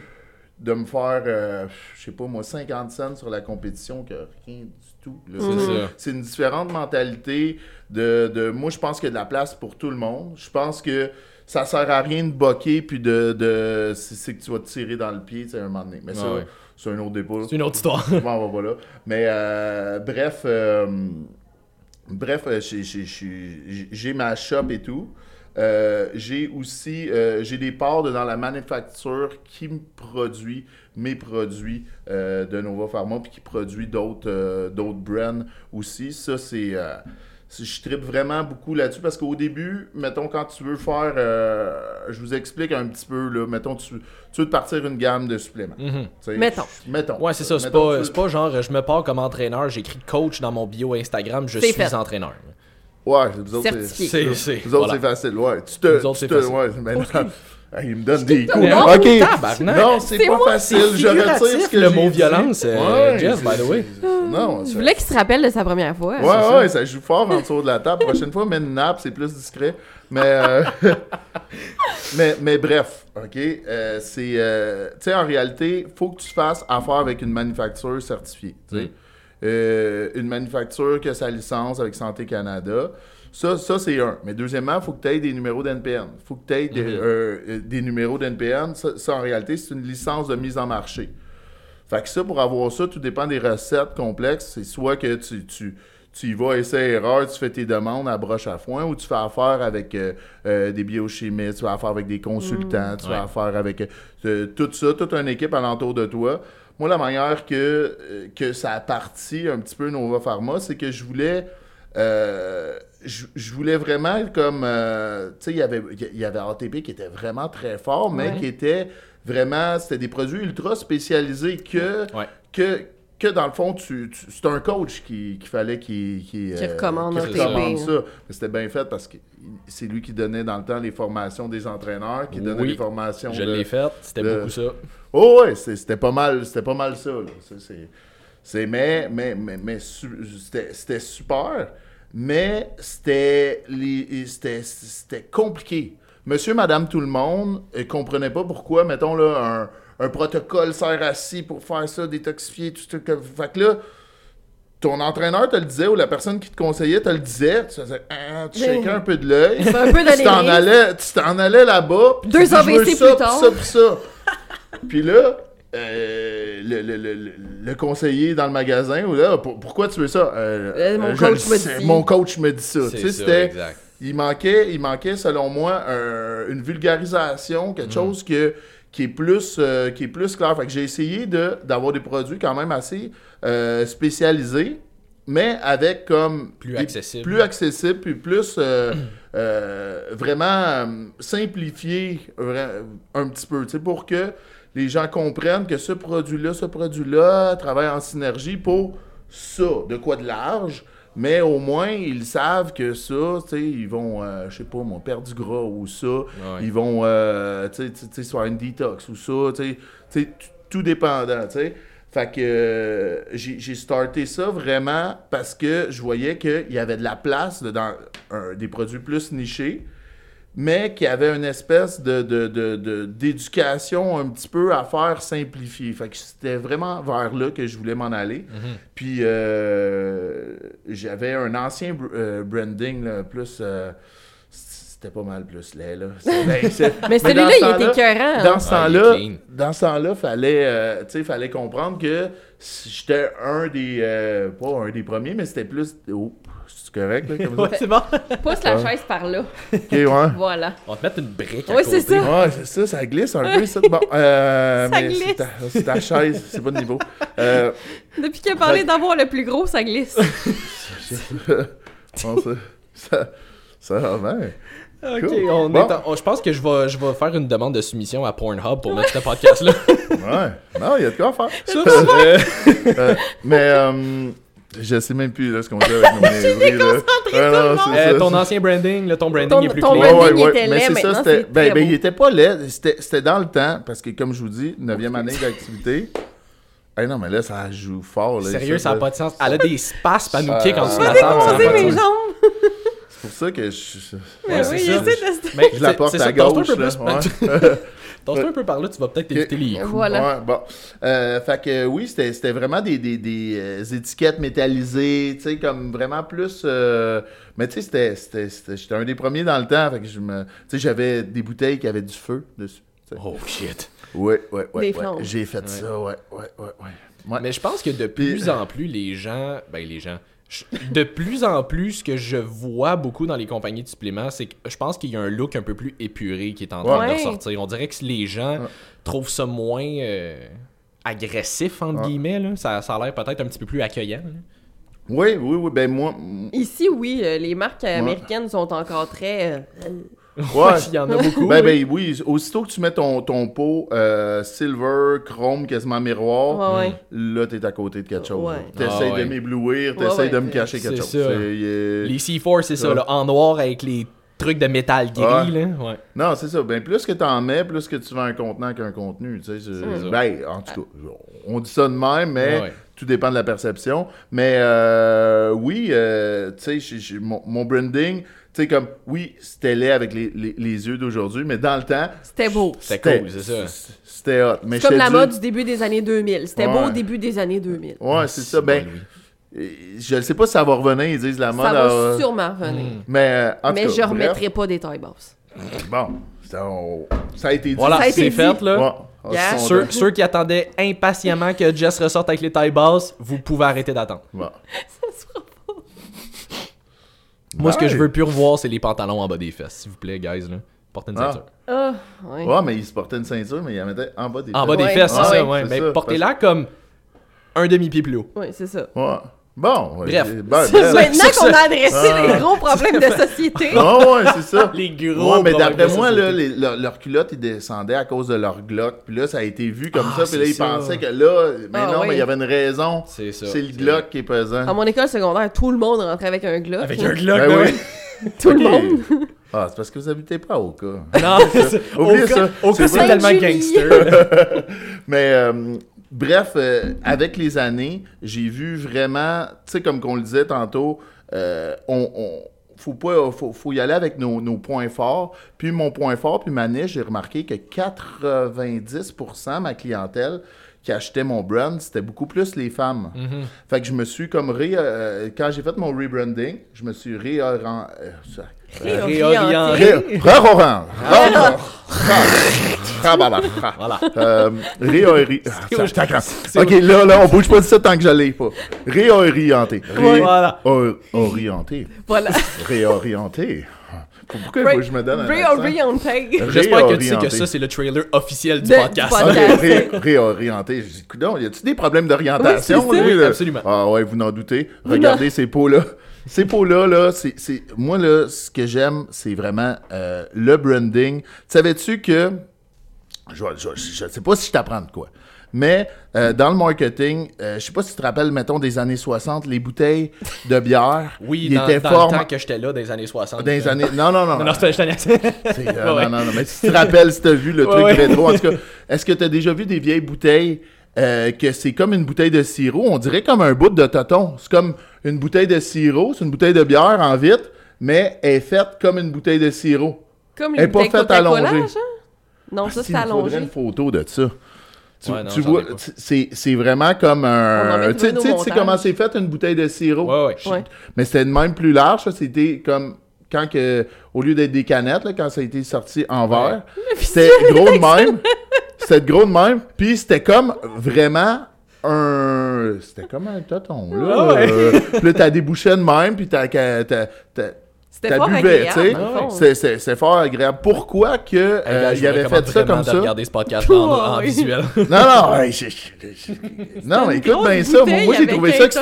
de me faire, euh, je sais pas moi, 50 cents sur la compétition que rien du tout. là. C'est ça. C'est une différente mentalité de, de- Moi, je pense qu'il y a de la place pour tout le monde. Je pense que ça sert à rien de boquer puis de... de c'est c'est que tu vas te tirer dans le pied, à un moment donné. Mais ça, Ouais, ouais. c'est un autre débat. C'est une autre histoire. Bon, on va pas là. Mais euh, bref, euh, bref, euh, j'ai- ma shop et tout. Euh, j'ai aussi euh, j'ai des parts de- dans la manufacture qui me produit mes produits euh, de Nova Pharma puis qui produit d'autres d'autres brands aussi. Ça, c'est. Euh, c'est- je tripe vraiment beaucoup là-dessus parce qu'au début, mettons, quand tu veux faire. euh, je vous explique un petit peu, là. Mettons, tu, tu veux te partir une gamme de suppléments. Mhm. Mettons. Mettons. Ouais, c'est ça. C'est Mettons, pas, veux- c'est pas genre, je me pars comme entraîneur, j'écris coach dans mon bio Instagram, je C'est suis fait. entraîneur. Ouais, vous autres. C'est, c'est, Vous autres, voilà. c'est facile, ouais. Tu te. Nous autres, tu c'est te- facile. ouais. Ah, il me donne des coups. Non. Non, c'est pas moi. facile. Je retire ce que le mot dit. violence, euh, Jeff, by the way. Non, Je voulais qu'il se rappelle de sa première fois. Ouais, ouais, ça joue fort en dessous de la table. Prochaine fois, mets une nappe, c'est plus discret. Mais, euh, mais, mais bref, OK? Euh, c'est. euh, tu sais, en réalité, faut que tu fasses affaire avec une manufacture certifiée. tu sais. Mm. euh, une manufacture qui a sa licence avec Santé Canada. Ça, ça c'est un. Mais deuxièmement, il faut que tu aies des numéros d'NPN. Il faut que tu aies des, Mhm. euh, des numéros d'NPN. Ça, ça, en réalité, c'est une licence de mise en marché. Fait que ça, pour avoir ça, tout dépend des recettes complexes. C'est soit que tu, tu, tu y vas essai-erreur, tu fais tes demandes à broche à foin, ou tu fais affaire avec euh, euh, des biochimistes, tu fais affaire avec des consultants, tu fais Ouais. affaire avec euh, tout ça, toute une équipe alentour de toi. Moi, la manière que, euh, que ça a parti un petit peu Nova Pharma, c'est que je voulais... euh, je, je voulais vraiment comme... euh, tu sais, il y avait- il y avait ATP qui était vraiment très fort, mais Ouais. qui était vraiment... C'était des produits ultra spécialisés que Ouais. que, que dans le fond, tu, tu- c'est un coach qui- qu'il fallait qu'il qui, Qui recommande qui un TB, recommande ça. Mais c'était bien fait parce que c'est lui qui donnait dans le temps les formations des entraîneurs, qui donnait Oui, les formations. Je de- l'ai fait, c'était de- beaucoup ça. Oh ouais, c'était pas mal, c'était pas mal ça. là. C'est- c'est- c'est- mais mais mais, mais su- c'était c'était super, mais c'était compliqué. Monsieur, Madame, tout le monde ne comprenait pas pourquoi, mettons là un, un protocole sert à ci pour faire ça, détoxifier tout ça. que- Fait que là, ton entraîneur te le disait ou la personne qui te conseillait te le disait, tu faisais ah, tu shakeais un peu de l'œil. Tu t'en allais, tu t'en allais là-bas. puis Deux ça, plus tard. ça, puis ça. Puis là, euh, le, le- le- le- le conseiller dans le magasin, ou là, pour- pourquoi tu veux ça? Euh, Euh, mon coach le me sais, dit. Mon coach me dit ça. Tu sais, il manquait, il manquait, selon moi, un- une vulgarisation, Mm. quelque chose que, qui, est plus, euh, qui est plus clair. Fait que j'ai essayé de, d'avoir des produits quand même assez euh, spécialisés, mais avec comme... Plus accessible. Plus accessible, puis plus euh, euh, vraiment euh, simplifié un petit peu, tu sais, pour que les gens comprennent que ce produit-là, ce produit-là travaille en synergie pour ça, de quoi de large, mais au moins, ils savent que ça, tu sais, ils vont, euh, je sais pas, moi, perdre du gras ou ça, ils vont, euh, tu sais, faire une détox ou ça, tu sais, tout dépendant, tu sais. Fait que euh, j'ai starté ça vraiment parce que je voyais qu'il y avait de la place là, dans des produits plus nichés, mais qu'il y avait une espèce de, de- de- de- d'éducation un petit peu à faire simplifier. Fait que c'était vraiment vers là que je voulais m'en aller. Mhm. Puis euh, j'avais un ancien br- euh, branding là, plus. euh, c'était pas mal plus laid, là. C'est- ben, c'est- Mais dans celui-là, ce il était écœurant. dans hein. ce Ah, temps-là, clean. dans ce temps-là, fallait, euh, tu sais, fallait comprendre que j'étais un des, euh, pas un des premiers, mais c'était plus, oh, c'est correct là, comme ça? Ouais, c'est bon. Pousse la chaise par là. Ok, ouais. Voilà. On va te mettre une brique à Ouais, côté. c'est ça. Ouais, c'est ça, ça glisse un peu, ça. Bon, euh, Ça mais glisse. c'est ta, c'est ta chaise, c'est pas de niveau. Euh, Depuis qu'il a parlé d'avoir le plus gros, ça glisse. bon, ça, ça, ça va bien. Ok, Cool. on Bon. est en- on- je pense que je vais, je vais faire une demande de soumission à Pornhub pour mettre ce podcast-là. Ouais, non, il y a de quoi faire. Ce, Euh, mais euh, je sais même plus là, ce qu'on fait avec nos niaiseries, là. Ouais, non, c'est euh, ça, ton c'est- ancien branding, là, ton branding Ton- est plus ton clair. branding- il était mais laid, c'est maintenant, c'était, c'est ben, très ben, beau. il était pas laid, c'était, c'était dans le temps, parce que comme je vous dis, 9e année d'activité. Ah non, mais là, ça joue fort. Là, Sérieux, ça n'a pas de sens. Elle a des spasmes à nous kick en dessous de la vas-y, table. ça pas de mes sens. jambes. C'est pour ça que je, je- Ouais, Ouais, c'est oui, ça. essaie de- Mais je la c'est- porte c'est à ça, gauche. peu là, plus. ouais. Tasse-toi un peu par là, tu vas peut-être éviter les coups. Voilà. Ouais, bon. Euh, fait que oui, c'était c'était vraiment des, des, des, euh, étiquettes métallisées, tu sais, comme vraiment plus. euh, mais tu sais, c'était- c'était- c'était- j'étais un des premiers dans le temps. Fait que je me. Tu sais, j'avais des bouteilles qui avaient du feu dessus. Oh shit. Ouais, ouais, ouais. Des ouais. flammes. J'ai fait ça, ouais, ouais, ouais, ouais. Ouais. Mais je pense que de plus en plus, les gens. Ben, les gens. Je- De plus en plus, ce que je vois beaucoup dans les compagnies de suppléments, c'est que je pense qu'il y a un look un peu plus épuré qui est en train Ouais. de ressortir. On dirait que les gens Ouais. trouvent ça moins euh, agressif, entre Ouais. guillemets. Là. Ça, ça a l'air peut-être un petit peu plus accueillant. là. Oui, oui, oui. Ben moi. Ici, oui, euh, les marques américaines sont encore très. Ouais. Il y en a beaucoup. Ben, oui. ben oui, aussitôt que tu mets ton, ton pot euh, silver, chrome, quasiment miroir, Ouais, ouais. là, t'es à côté de quelque chose. Ouais. T'essayes Ah ouais. de m'éblouir, t'essayes ouais, de me cacher quelque chose. euh, Les C4, c'est ça, là, en noir avec les trucs de métal gris. Ouais. Là. Ouais. Non, c'est ça. Ben, plus que t'en mets, plus que tu vends un contenant qu'un contenu. Tu sais, ben, en tout cas, on dit ça de même, mais Ouais, tout dépend de la perception. Mais euh, oui, euh, tu sais, mon, mon branding, sais, comme, oui, c'était laid avec les, les- les yeux d'aujourd'hui, mais dans le temps, C'était beau. C'était cool, c'est ça. C'était hot. Mais C'est comme la mode du début des années 2000. C'était beau au début des années 2000. Ouais, c'est ça. Ben, bon, Louis. Je ne sais pas si ça va revenir, ils disent la mode. Ça va euh, sûrement revenir. Mais, euh, en tout Mais cas, je bref. remettrai pas des tailles basses. Bon, ça, on- ça a été dit. Voilà, c'est fait là. Ouais. Yeah. son- Ceux, ceux qui attendaient impatiemment que Jess ressorte avec les tailles basses, vous pouvez arrêter d'attendre. Ça sera Moi, ce que Ouais. je veux plus revoir, c'est les pantalons en bas des fesses, s'il vous plaît, guys. Là. Portez une Ah. ceinture. Ah, ouais. Ouais, mais il se portait une ceinture, mais il la mettait en bas des En bas fesses. des Ouais. fesses, c'est Ah ça, ouais. Mais portez-la comme un demi-pied plus haut. Ouais, c'est ça. Ouais. Bon, ouais, Bref. c'est- ben, bref. Maintenant qu'on a adressé Ah. les gros problèmes de société. Ah ouais, c'est ça. Les gros Ouais, mais problèmes d'après moi, là, les- leur, leur culotte, ils descendaient à cause de leur Glock. Puis là, ça a été vu comme Ah, ça. Puis là, ils ça. pensaient que là, mais Ah, non, oui. mais il y avait une raison. C'est ça. C'est le Glock qui est pesant. À mon école secondaire, tout le monde rentrait avec un Glock. Avec un Glock, Ben ben oui. Tout le monde. Ah, c'est parce que vous habitez pas au cas. Non, c'est- Oubliez au ça. cas- Au C'est cas, c'est tellement gangster. Mais euh, bref, euh, avec les années, j'ai vu vraiment, tu sais, comme qu'on le disait tantôt, euh, on, faut pas, faut, y aller avec nos, points forts. Puis mon point fort, puis ma niche, j'ai remarqué que 90% ma clientèle qui achetait mon brand, c'était beaucoup plus les femmes. Mhm. Fait que je me suis comme ré, euh, quand j'ai fait mon rebranding, je me suis réorienté. Réorienté. Ré- Ah. Voilà. Voilà. Euh, réori... Ah, Ok, là, là, on bouge pas de ça tant que je l'ai pas. Réorienté. Ré... Voilà. or- Orienté. Voilà. Réorienté. Pourquoi il faut que je me donne un Ray accent? Orienté. J'espère que tu sais que Réorienté. ça, c'est le trailer officiel du De- du podcast. ré- réorienté. J'ai dit, coudonc, y a-tu des problèmes d'orientation, Oui, absolument. Ah ouais, vous n'en doutez. Regardez ces pots-là. Ces pots-là, là, c'est, c'est- moi, là, ce que j'aime, c'est vraiment euh, le branding. Savais-tu que, je, je, je sais pas si je t'apprends de quoi, mais euh, dans le marketing, euh, je sais pas si tu te rappelles, mettons, des années 60, les bouteilles de bière, Oui, ils dans, étaient dans formes- le temps que j'étais là, les années 60. Dans les années... Non, non, non. Non, non, c'était euh, Ouais. Non, non, non, mais si tu te rappelles, si tu as vu le Ouais, truc ouais. rétro, en tout cas, est-ce que tu as déjà vu des vieilles bouteilles euh, que c'est comme une bouteille de sirop? On dirait comme un bout de toton. C'est comme une bouteille de sirop, c'est une bouteille de bière en vitre, mais elle est faite comme une bouteille de sirop. Comme Elle est les pas bouteilles faite Coca-Cola, allongée. Non, ça, Ah, c'est il me faudrait allongé. une photo de ça. Tu, Ouais, non, tu j'en ai vois, c'est c'est vraiment comme un. Tu sais- comment c'est fait une bouteille de sirop? Ouais, ouais. Ouais. Mais c'était de même plus large, ça, c'était comme quand que, au lieu d'être des canettes, là, quand ça a été sorti en verre, c'était gros de même. C'était gros de même, puis c'était comme vraiment un... C'était comme un toton, là. Ah ouais. Euh, puis là, t'as débouché de même, puis t'as... C'était fort agréable. C'est, c'est, c'est fort agréable. Pourquoi que euh, Hey, gars, je il avait fait ça comme ça? regarder ce podcast-là en, en Oui. visuel. Non, non, je- non, mais écoute bien ça. Moi, j'ai trouvé ça que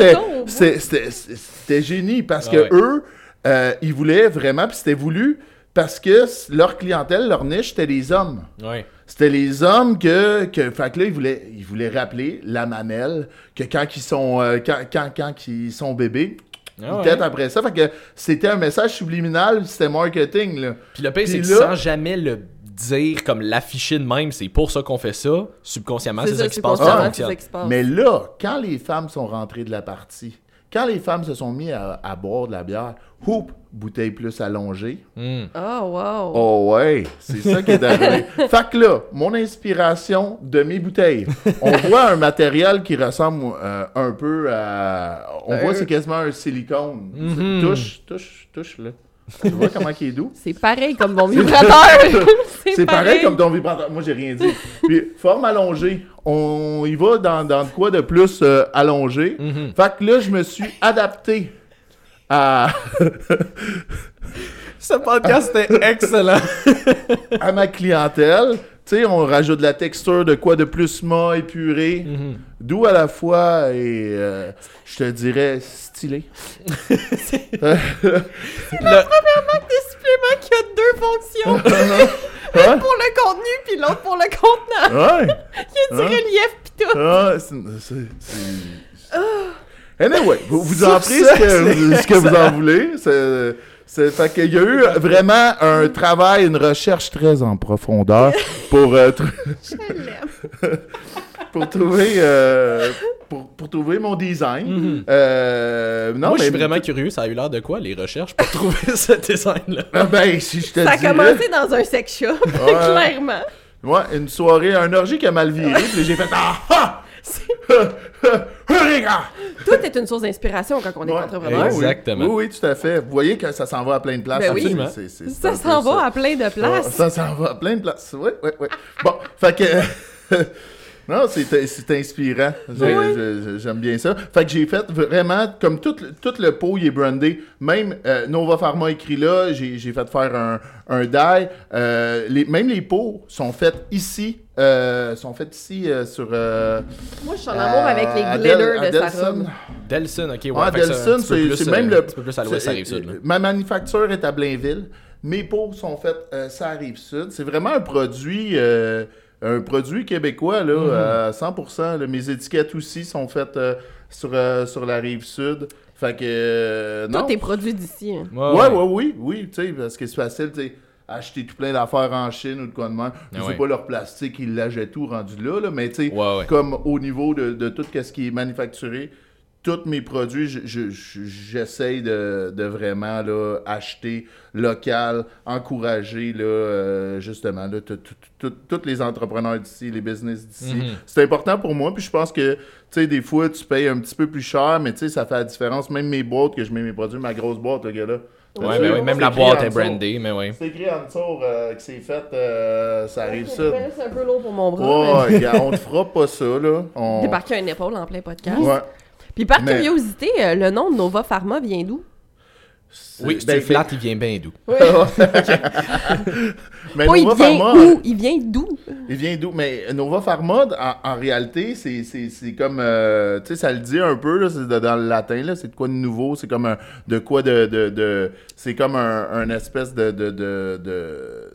c'était, génie parce Ah que ouais. eux, euh, ils voulaient vraiment, puis c'était voulu parce que leur clientèle, leur niche, c'était les hommes. Ouais. C'était les hommes que, que fait que là, ils voulaient, ils voulaient rappeler la mamelle que quand ils sont, euh, quand, quand, quand ils sont bébés, Ah ils ouais. têtent après ça. Fait que c'était un message subliminal, c'était marketing, là. Puis le pire, c'est que là- sans jamais le dire, comme l'afficher de même, c'est pour ça qu'on fait ça, subconsciemment, c'est ça ça ça qui se passe. Mais là, quand les femmes sont rentrées de la partie, quand les femmes se sont mis à, à boire de la bière, hoop, bouteille plus allongée. Oh, wow. Oh ouais, c'est ça qui est arrivé. fait que là, mon inspiration de mes bouteilles, on voit un matériel qui ressemble euh, un peu à... On Euh. voit c'est quasiment un silicone. Mhm. Touche, touche, touche là. Tu vois comment il est doux? C'est pareil comme mon vibrateur. C'est pareil comme ton vibrateur. Moi, j'ai rien dit. Puis, forme allongée. On y va dans, dans quoi de plus euh, allongé. Mhm. Fait que là, je me suis adapté à, Ce podcast était excellent. à ma clientèle. Tu sais, on rajoute de la texture de quoi de plus mat, épuré, Mhm. doux à la fois et, euh, je te dirais, stylé. Le- des suppléments qui a deux fonctions. Hein? pour le contenu, puis l'autre pour le contenant. Ouais. Il y a du Hein? relief, pis tout. Ah, c'est- c'est- c'est- Anyway, vous, vous en prenez ce que, c'est ce que vous en voulez. C'est, c'est, fait qu'il y a eu vraiment un travail, une recherche très en profondeur pour, euh, tr- pour trouver euh, pour, pour trouver mon design. Mhm. Euh, non, Moi, je mais suis vraiment curieux. Ça a eu l'air de quoi, les recherches, pour trouver ce design-là? Ah, Ben, si je te Ça a dirais- commencé dans un sex shop, clairement. Ouais, une soirée, un orgie qui a mal viré, puis j'ai fait Ah ah! Les gars! Tout est une source d'inspiration quand on est Ouais. entrepreneur. Oui, oui. Exactement. Oui, oui, tout à fait. Vous voyez que ça s'en va à plein de places. Ben oui. C'est- Absolument. c'est- c'est- c'est Ça s'en va ça. à plein de Ah, places. Ça s'en va à plein de places. Oui, oui, oui. Bon, fait que. non, c'est c'est inspirant. J'aime bien ça. Fait que j'ai fait vraiment, comme tout, le- tout le pot, il est brandé. Même euh, Nova Pharma écrit là, j'ai j'ai fait faire un, un die. Euh, les, même les pots sont faits ici. euh, sont faits ici euh, sur. euh, Moi, je suis en amour avec les glitters de sa Delson. robe. Delson, ok, ouais. Ah, Delson, c'est euh, même le. Un petit peu plus à l'ouest, ça arrive sud. là. Ma manufacture est à Blainville. Mes pots sont faits, euh, ça arrive sud. C'est vraiment un produit, euh, un produit québécois là, Mm-hmm. à 100%. là. Mes étiquettes aussi sont faites euh, sur, euh, sur la rive sud. Fait que euh, non. Tout est produit d'ici. hein. Ouais, ouais, oui, oui, tu sais, parce que c'est facile, tu sais, acheter tout plein d'affaires en Chine ou de quoi de même. Je sais pas leur plastique, ils l'achètent tout rendu là, là mais tu sais, Ouais, ouais. comme au niveau de, de tout ce qui est manufacturé, tous mes produits, je- je- je- j'essaye de, de vraiment là, acheter local, encourager là, euh, justement là, tous les entrepreneurs d'ici, les business d'ici. Mhm. C'est important pour moi, puis je pense que tu sais, des fois, tu payes un petit peu plus cher, mais tu sais, ça fait la différence. Même mes boîtes que je mets mes produits, ma grosse boîte, le gars-là. Ouais, mais oui, même la boîte est brandée, mais oui. C'est écrit en dessous euh, que c'est fait, euh, ça arrive ça. C'est un peu lourd pour mon bras. Ouais, gars, on te fera pas ça, là. On... Débarquer un épaule en plein podcast. Ouais. Puis par Mais- curiosité, euh, le nom de Nova Pharma vient d'où? Oui, Ben, c'est flat, il vient bien doux. Mais Pas il vient Pharma, où? Il vient d'où? il vient d'où? Mais Nova Pharma, en, en réalité, c'est, c'est, c'est comme, euh, tu sais, ça le dit un peu, là, c'est de- dans le latin, là, c'est de quoi de nouveau, c'est comme un, de quoi de, de, de- c'est comme un, un espèce de, de, de, de-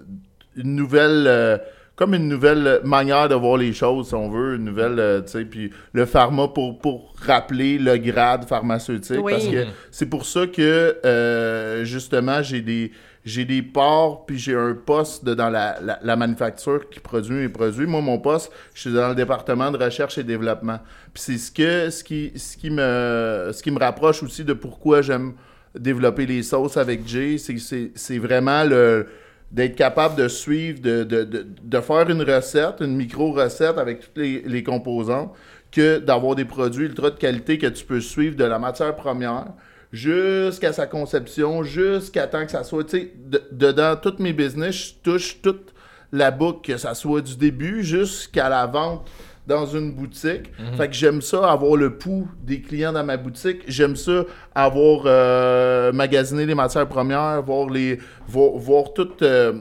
une nouvelle, euh, comme une nouvelle manière de voir les choses, si on veut, une nouvelle, euh, tu sais, puis le pharma pour, pour rappeler le grade pharmaceutique, Oui. parce que c'est pour ça que, euh, justement, j'ai des, j'ai des parts, puis j'ai un poste de- dans la, la, la manufacture qui produit mes produits. Moi, mon poste, je suis dans le département de recherche et développement. Puis c'est ce que ce qui, ce qui me ce qui me rapproche aussi de pourquoi j'aime développer les sauces avec Jay, c'est c'est c'est vraiment le d'être capable de suivre, de, de, de, de faire une recette, une micro-recette avec toutes les, les composantes, que d'avoir des produits ultra de qualité que tu peux suivre de la matière première jusqu'à sa conception, jusqu'à temps que ça soit, tu sais, de- dedans toutes mes business, je touche toute la boucle, que ça soit du début jusqu'à la vente dans une boutique. Fait que j'aime ça, avoir le pouls des clients dans ma boutique. J'aime ça, avoir euh, magasiné les matières premières, voir les voir, voir tout, euh,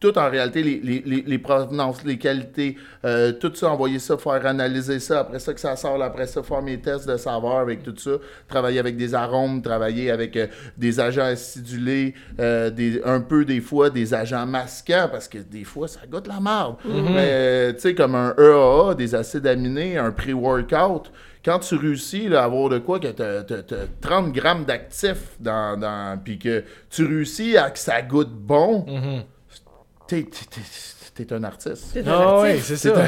tout en réalité, les, les, les, provenances, les qualités, euh, tout ça, envoyer ça, faire analyser ça, après ça que ça sort, après ça, faire mes tests de saveur avec tout ça, travailler avec des arômes, travailler avec euh, des agents acidulés, euh, des, un peu des fois des agents masquants, parce que des fois, ça goûte la marde. Mais, euh, tu sais, comme un EAA, des acides aminés, un pré-workout, quand tu réussis là, à avoir de quoi que tu as, 30 grammes d'actifs dans, dans puis que tu réussis à que ça goûte bon, t'es, t'es- t'es- t'es un artiste. C'est un Ah artiste. ouais, c'est ça.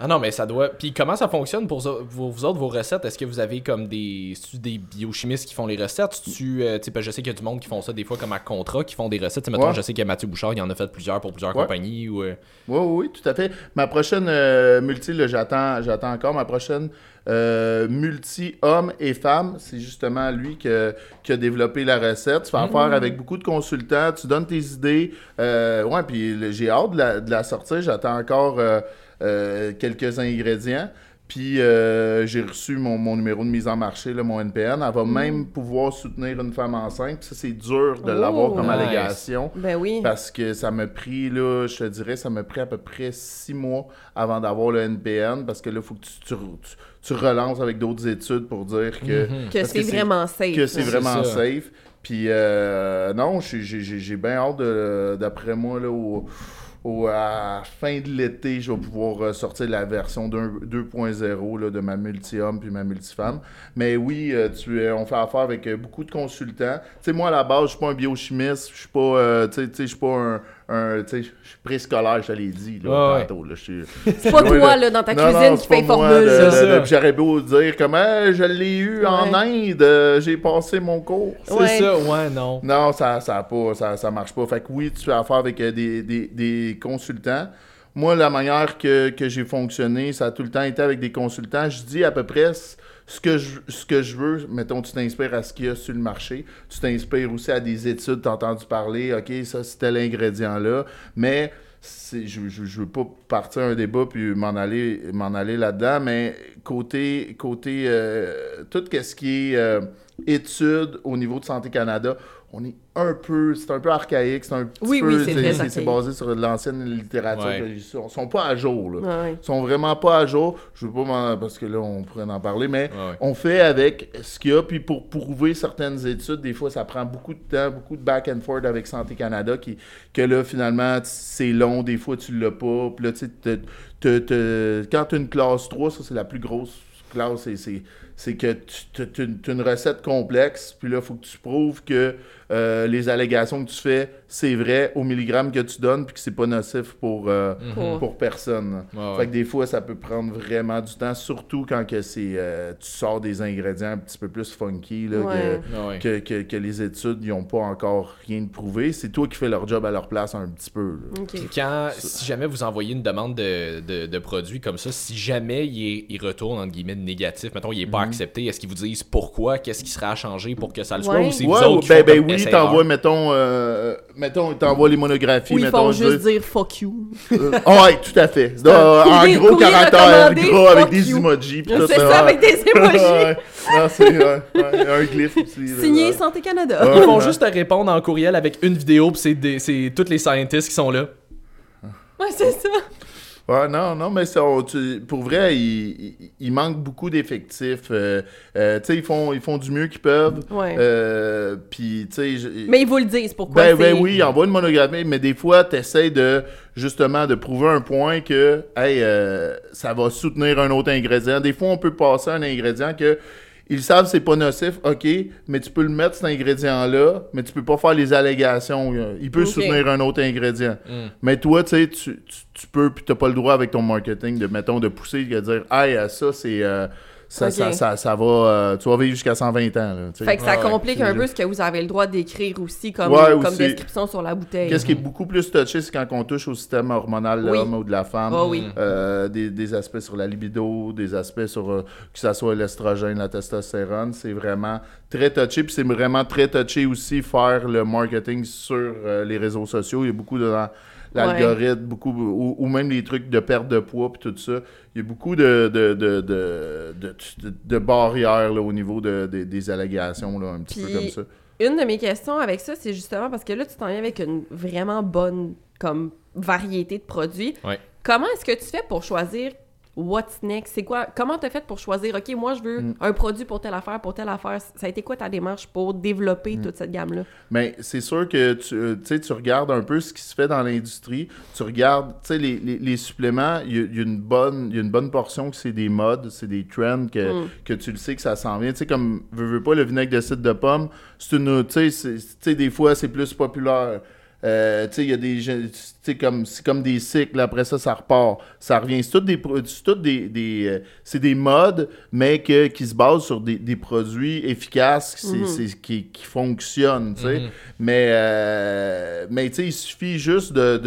ah non, mais ça doit. Puis comment ça fonctionne pour vous autres, vos recettes? Est-ce que vous avez comme des, c'est-tu des biochimistes qui font les recettes? Tu euh, tu sais, parce que je sais qu'il y a du monde qui font ça des fois comme à contrat, qui font des recettes. Tu sais, mettons, Ouais. je sais que Mathieu Bouchard, il en a fait plusieurs pour plusieurs Ouais. compagnies. Ou, euh, Oui, oui, oui, tout à fait. Ma prochaine euh, multi, là, j'attends, j'attends encore. Ma prochaine euh, multi homme et femme, c'est justement lui que- qui a développé la recette. Tu fais affaire avec beaucoup de consultants, tu donnes tes idées. Euh, ouais, puis j'ai hâte de la, de la sortir. J'attends encore euh, quelques ingrédients. Puis euh, j'ai reçu mon, mon numéro de mise en marché, là, mon NPN. Elle va même pouvoir soutenir une femme enceinte. Puis ça, c'est dur de l'avoir comme Nice. allégation. Ben oui. Parce que ça m'a pris, là, je te dirais, ça m'a pris à peu près six mois avant d'avoir le NPN. Parce que là, il faut que tu, tu, tu- tu relances avec d'autres études pour dire que, Que parce c'est vraiment safe. que c'est vraiment ça. safe. Puis euh, non, j'ai- bien hâte, de- d'après moi, là, au, au- à fin de l'été, je vais pouvoir euh, sortir la version d'un- 2.0 là, de ma multi-homme puis ma multi-femme. Mais oui, euh, tu, euh, on fait affaire avec beaucoup de consultants. Tu sais, moi, à la base, je suis pas un biochimiste, je suis pas, euh, suis pas un, un- tu sais, je suis préscolaire, je te l'ai dit, là, Ouais, tantôt, là, je suis- C'est pas toi, là, dans ta Non, cuisine non, qui fait de- J'aurais beau dire comment je l'ai eu en. Inde, euh, j'ai passé mon cours. C'est Ouais. ça, ouais, non. Non, ça ça, pas, ça, ça marche pas. Fait que oui, tu fais affaire avec euh, des, des, des consultants. moi, la manière que, que j'ai fonctionné, ça a tout le temps été avec des consultants. Je dis à peu près ce que je, ce que je veux. Mettons, tu t'inspires à ce qu'il y a sur le marché. Tu t'inspires aussi à des études, tu as entendu parler. OK, ça, c'était l'ingrédient-là. Mais je, je, je veux pas partir un débat puis m'en aller, m'en aller là-dedans, mais côté, côté euh, tout ce qui est euh, études au niveau de Santé Canada, on est un peu, c'est un peu archaïque, c'est un petit Oui, peu, oui, c'est basé sur de l'ancienne littérature. Ouais. Ils sont, sont pas à jour, là. Ouais, ouais. Ils sont vraiment pas à jour. Je veux pas m'en, parce que là, on pourrait en parler, mais Ouais, ouais. on fait avec ce qu'il y a, puis pour prouver certaines études, des fois, ça prend beaucoup de temps, beaucoup de back and forth avec Santé Canada, qui, que là, finalement, c'est long, des fois, tu l'as pas. Puis là, tu sais, te- te- te- quand tu as une classe 3, ça, c'est la plus grosse classe, c'est- c'est c'est que tu as une recette complexe, puis là, il faut que tu prouves que euh, les allégations que tu fais, c'est vrai au milligramme que tu donnes, puis que c'est pas nocif pour, euh, Pour- pour personne. Mhm. Ouais, Fait que des fois, ça peut prendre vraiment du temps, surtout quand que c'est, euh, tu sors des ingrédients un petit peu plus funky, là, Ouais. Ouais. que, que, que- les études n'ont pas encore rien de prouvé. C'est toi qui fais leur job à leur place un petit peu. quand, si jamais vous envoyez une demande de, de, de produit comme ça, si jamais il, est- il retourne entre guillemets négatif, mettons il est Mhm. pas accepté, est-ce qu'ils vous disent pourquoi, qu'est-ce qui sera à changer pour que ça le soit Ouais. ou c'est Ouais, vous autres qui ben, font ben comme oui, essai t'envoies, erreur? mettons, euh, mettons, t'envoies les monographies, Ou ils mettons. font juste dire fuck you. Euh, ah ouais, tout à fait. un Euh, en courrier- gros courrier caractère gras avec des you. emojis. C'est ça, ouais. avec des emojis. Ouais. Non, c'est ouais, ouais, un glyphe aussi. Signé. Santé Canada. Ouais. Ils font juste te répondre en courriel avec une vidéo, puis c'est des- c'est tous les scientists qui sont là. Ouais, c'est ça. Ouais, non, non, mais ça, on- tu- pour vrai, il, il- il manque beaucoup d'effectifs. Euh, euh, tu sais, ils font, ils font du mieux qu'ils peuvent. Ouais. Euh, Puis, tu sais... je- Mais ils vous le disent pourquoi Ben, ben oui, envoie une monographie, mais des fois, tu essaies de, justement, de prouver un point que, hey, euh, ça va soutenir un autre ingrédient. Des fois, on peut passer un ingrédient que, ils savent que c'est pas nocif, ok, mais tu peux le mettre, cet ingrédient-là, mais tu peux pas faire les allégations. Il peut soutenir un autre ingrédient. Mm. Mais toi, tu sais, tu, tu- tu peux, puis t'as pas le droit avec ton marketing de, mettons, de pousser, de dire, hey, ça, c'est. euh, ça, ça, ça, ça va. euh, tu vas vivre jusqu'à 120 ans. Là. Fait que ça Ouais, complique un peu ce que vous avez le droit d'écrire aussi comme, Ouais, comme aussi. description sur la bouteille. Qu'est-ce qui est beaucoup plus touché, c'est quand on touche au système hormonal de Oui. l'homme ou de la femme. Oui. Euh, des, des aspects sur la libido, des aspects sur euh, que ça soit l'estrogène, la testostérone, c'est vraiment très touché. Puis c'est vraiment très touché aussi faire le marketing sur euh, les réseaux sociaux. Il y a beaucoup de dans l'algorithme, beaucoup ou, ou même les trucs de perte de poids puis tout ça. Il y a beaucoup de de, de, de, de, de- de barrières là, au niveau de, de- des allégations, là, un petit peu comme ça. Une de mes questions avec ça, c'est justement parce que là, tu t'en viens avec une vraiment bonne comme variété de produits. Ouais. Comment est-ce que tu fais pour choisir what's next? C'est quoi? Comment t'as fait pour choisir, OK, moi, je veux Mm. un produit pour telle affaire, pour telle affaire? Ça a été quoi ta démarche pour développer Mm. toute cette gamme-là? Mais c'est sûr que tu, euh, tu sais, tu regardes un peu ce qui se fait dans l'industrie. Tu regardes, tu sais, les, les, les suppléments, il y, a- il y a une bonne, y a une bonne portion que c'est des modes, c'est des trends que, Mm. que tu le sais que ça s'en vient. Tu sais, comme, veux, veux pas, le vinaigre de cidre de pomme, c'est une, tu sais, des fois, c'est plus populaire. Euh, tu sais, il y a des comme c'est comme des cycles après ça ça repart ça revient c'est toutes des des, des euh, c'est des modes mais que qui se basent sur des, des produits efficaces Mhm. c'est- qui, qui fonctionnent tu sais Mhm. mais euh, mais tu sais il suffit juste de,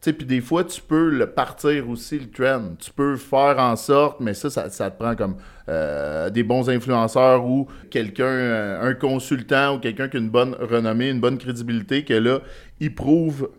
sais, puis des fois, tu peux le partir aussi, le trend. Tu peux faire en sorte, mais ça, ça, ça te prend comme euh, des bons influenceurs ou quelqu'un, euh, un consultant ou quelqu'un qui a une bonne renommée, une bonne crédibilité, que là, il prouve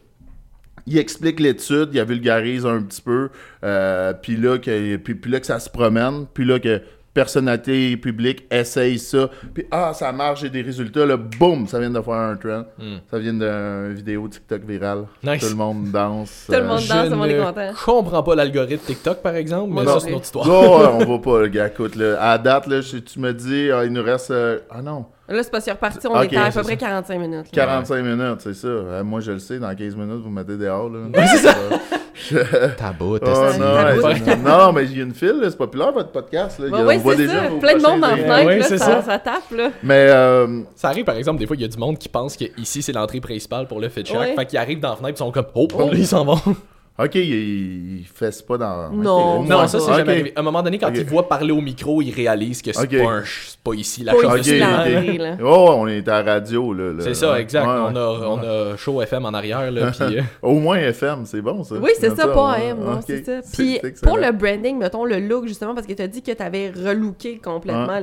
il explique l'étude, il la vulgarise un petit peu, euh, puis là, que, puis, puis là que ça se promène, puis là que personnalité publique essaye ça, puis ah, ça marche, j'ai des résultats, là, boum, ça vient de faire un trend, Mm. ça vient d'une vidéo TikTok virale, Nice. tout le monde danse. Tout le monde Je danse, tout le monde est ne content. comprends pas l'algorithme TikTok, par exemple, mais ça, c'est une autre histoire. Non, on va pas, le gars, écoute, là, à date, là, je- tu me dis, ah, il nous reste, euh, ah non, Là, c'est pas sûr reparti, on Ok, était à peu c'est près ça. 45 minutes. là. 45 minutes, c'est ça, Euh, moi je le sais, dans 15 minutes, vous me mettez dehors, là. c'est ça. Ta botte, Oh, non, non, mais il y a une file, c'est populaire votre podcast. Là. Il y a- Ouais, on voit ça. vos Plein de monde prochains fenêtre, ça, ça. ça tape, là. Mais euh, Ça arrive, par exemple, des fois, il y a du monde qui pense que ici c'est l'entrée principale pour le. Ouais. Fait qu'ils arrivent dans la fenêtre, ils sont comme, oh, Oh. là, ils s'en vont. Ok, il, il fesse pas dans. Non. Non, ça, c'est jamais arrivé. À un moment donné, quand il voit parler au micro, il réalise que c'est pas, un pas ici la chose de. Oh, on est à la radio, là. là. C'est ça, exact. Ouais, on, ouais. a, on a show FM en arrière, là, puis... euh, Au moins FM, c'est bon, ça. Oui, c'est ça, pas. AM, c'est ça. Puis pour le branding, mettons le look, justement, parce que tu as dit que tu avais relooké complètement.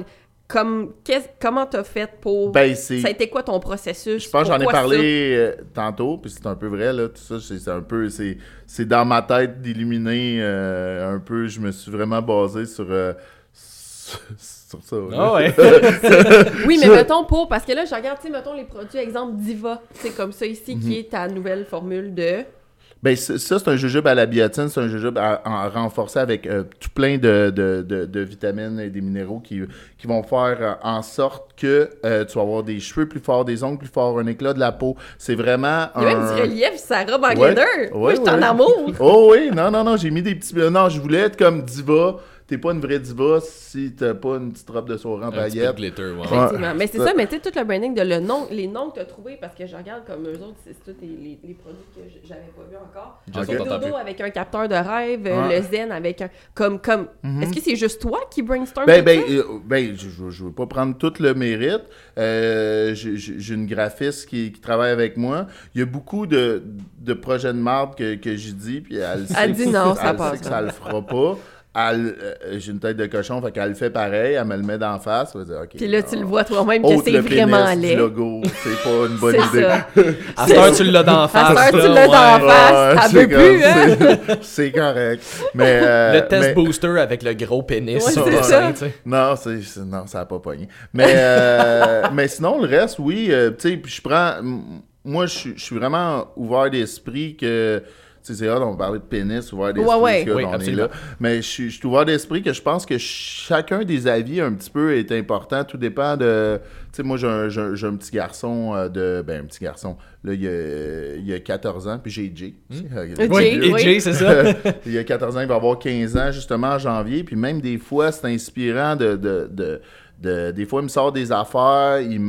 Comme, qu'est-ce- comment t'as fait pour. Ben, c'est. ça a été quoi ton processus? Je pense que j'en ai parlé euh, tantôt, puis c'est un peu vrai, là, tout ça, c'est un peu, c'est c'est dans ma tête d'illuminer euh, un peu, je me suis vraiment basé sur, euh, sur, sur ça. Ah ouais. Oui, mais mettons pour. Parce que là, je regarde, tu sais, mettons les produits, exemple Diva. C'est comme ça ici, Mhm. qui est ta nouvelle formule de. Ben, ça, c'est un jujube à la biotine, c'est un jujube à- en renforcé avec euh, tout plein de, de, de, de vitamines et des minéraux qui, qui vont faire euh, en sorte que euh, tu vas avoir des cheveux plus forts, des ongles plus forts, un éclat de la peau. C'est vraiment Il y a même un... du relief sa robe en Ouais, glitter. Moi, ouais, je suis en amour. Oh oui, non, non, non, j'ai mis des petits... Non, je voulais être comme diva. T'es pas une vraie diva si t'as pas une petite robe de soirée en paillettes. glitter, ouais. Ouais. Effectivement. Mais c'est Ça- mais tu sais, tout le branding de le nom, les noms que tu as trouvés, parce que je regarde comme eux autres, c'est tous les, les- les produits que j'avais pas vus encore. T'entend Dodo avec un capteur de rêve, euh, Ouais. le Zen avec un. Comme. comme Est-ce que c'est juste toi qui brainstorm Ben, ben, euh, ben je, je, je veux pas prendre tout le mérite. Euh, j'ai une graphiste qui, qui travaille avec moi. Il y a beaucoup de, de projets de marbre que, que j'ai dit, puis elle, sait Elle dit non, ça elle passe sait que ça le fera pas. Elle, euh, j'ai une tête de cochon, fait qu'elle le fait pareil, elle me le met d'en face. Elle va dire, OK, Puis là, tu le vois toi-même que c'est le vraiment laid. logo, c'est pas une bonne C'est idée. ça. À cette heure, tu l'as d'en À face. cette heure, tu l'as d'en ouais. face. Ouais, c'est hein? c'est- C'est correct. Mais, euh, Le test mais- booster avec le gros pénis Ouais, sur c'est le ça. sein, tu sais. Non, c'est, c'est- non, ça n'a pas pogné. Mais, euh, mais sinon, le reste, oui, euh, tu sais, puis je prends... Moi, je suis- je suis vraiment ouvert d'esprit que... Tu sais, c'est rare, on va parler de pénis, ouvert d'esprit, Ouais, ouais. Oui, on est là. Mais je suis, je suis ouvert d'esprit que je pense que chacun des avis un petit peu est important. Tout dépend de... Tu sais, moi, j'ai un, j'ai un- j'ai un petit garçon euh, de... Ben, un petit garçon. Là, il y a, il y a 14 ans, puis j'ai Jay. Sais, euh, Oui, et oui. Jay, c'est ça. il y a 14 ans, il va avoir 15 ans, justement, en janvier. Puis même des fois, c'est inspirant de, de, de, de- Des fois, il me sort des affaires. Il,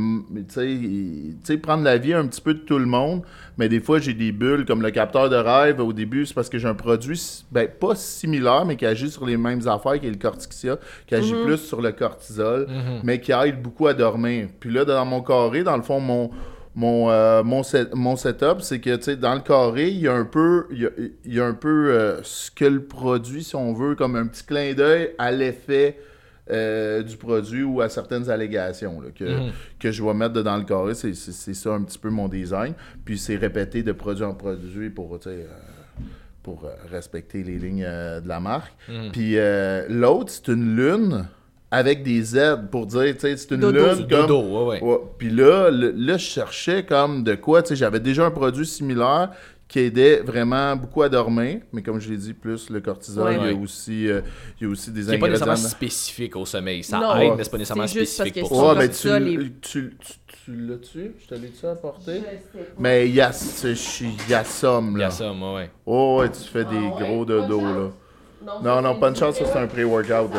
il- sais, prendre la vie un petit peu de tout le monde. Mais des fois, j'ai des bulles comme le capteur de rêve. Au début, c'est parce que j'ai un produit, ben, pas similaire, mais qui agit sur les mêmes affaires, qui est le cortixia, qui agit plus sur le cortisol, mais qui aide beaucoup à dormir. Puis là, dans mon carré, dans le fond, mon mon, euh, mon, set- mon setup, c'est que dans le carré, il y a un peu, il y a, il y a un peu euh, ce que le produit, si on veut, comme un petit clin d'œil à l'effet euh, du produit ou à certaines allégations là, que, Mhm. que je vais mettre de- dans le carré. C'est, c'est- c'est ça un petit peu mon design. Puis c'est répété de produit en produit pour, euh, pour euh, respecter les lignes euh, de la marque. Mhm. Puis l'autre, c'est une lune avec des Z pour dire, tu sais, c'est une Dodo. lune comme... dodo, ouais, ouais. Ouais, Puis là, le- là, je cherchais comme de quoi, tu sais, j'avais déjà un produit similaire qui aidait vraiment beaucoup à dormir, mais comme je l'ai dit, plus le cortisol, Ouais. il, y Ouais. a aussi, euh, il y a aussi des Qui n'est pas ingrédients. nécessairement spécifique au sommeil. Ça Non. aide, mais c'est pas nécessairement spécifique que pour ça. Ouais, mais tu, ça, les- tu, tu, tu l'as-tu? Je te l'ai-tu apporté? Mais il y a, c'est- il y a somme, Il y là. a ça, moi, ouais. Oh, ouais, tu fais des Ah ouais? gros dodos, là. Non, non, pas de chance, ça c'est un pré-workout.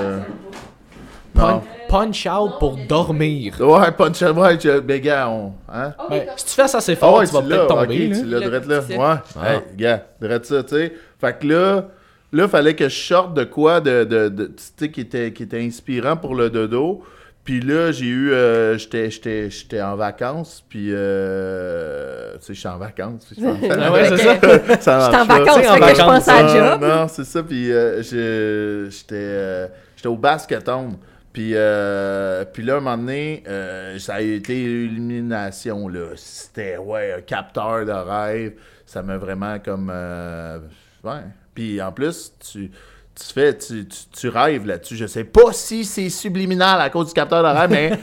Punch out pour dormir. Ouais, punch out, ouais, je- mais gars, on. Hein? Ben, si tu fais ça assez Ah fort, ouais, tu vas peut-être tomber. ok, là. tu l'as Le drette là. Ouais. Ah. Hey, gars, drette ça, tu sais. Fait que là, là, fallait que je sorte de quoi de, de, de- tu sais, qui était, qui était inspirant pour le dodo. Puis là, j'ai eu, euh, j'étais, j'étais, j'étais en vacances, puis, euh, tu sais, j'étais en vacances. je Ah ouais, c'est ça. ça J'étais en vacances, fait que je pense à Ah, la job. Non, c'est ça. Puis euh, je- j'étais euh, j'étais au basketon. Puis, euh, puis là, un moment donné, euh, ça a été l'illumination. là. C'était, ouais, un capteur de rêve. Ça m'a vraiment comme... euh, ouais. Puis en plus, tu... Tu fais, tu, tu, tu rêves là-dessus. Je sais pas si c'est subliminal à cause du capteur de rêve, mais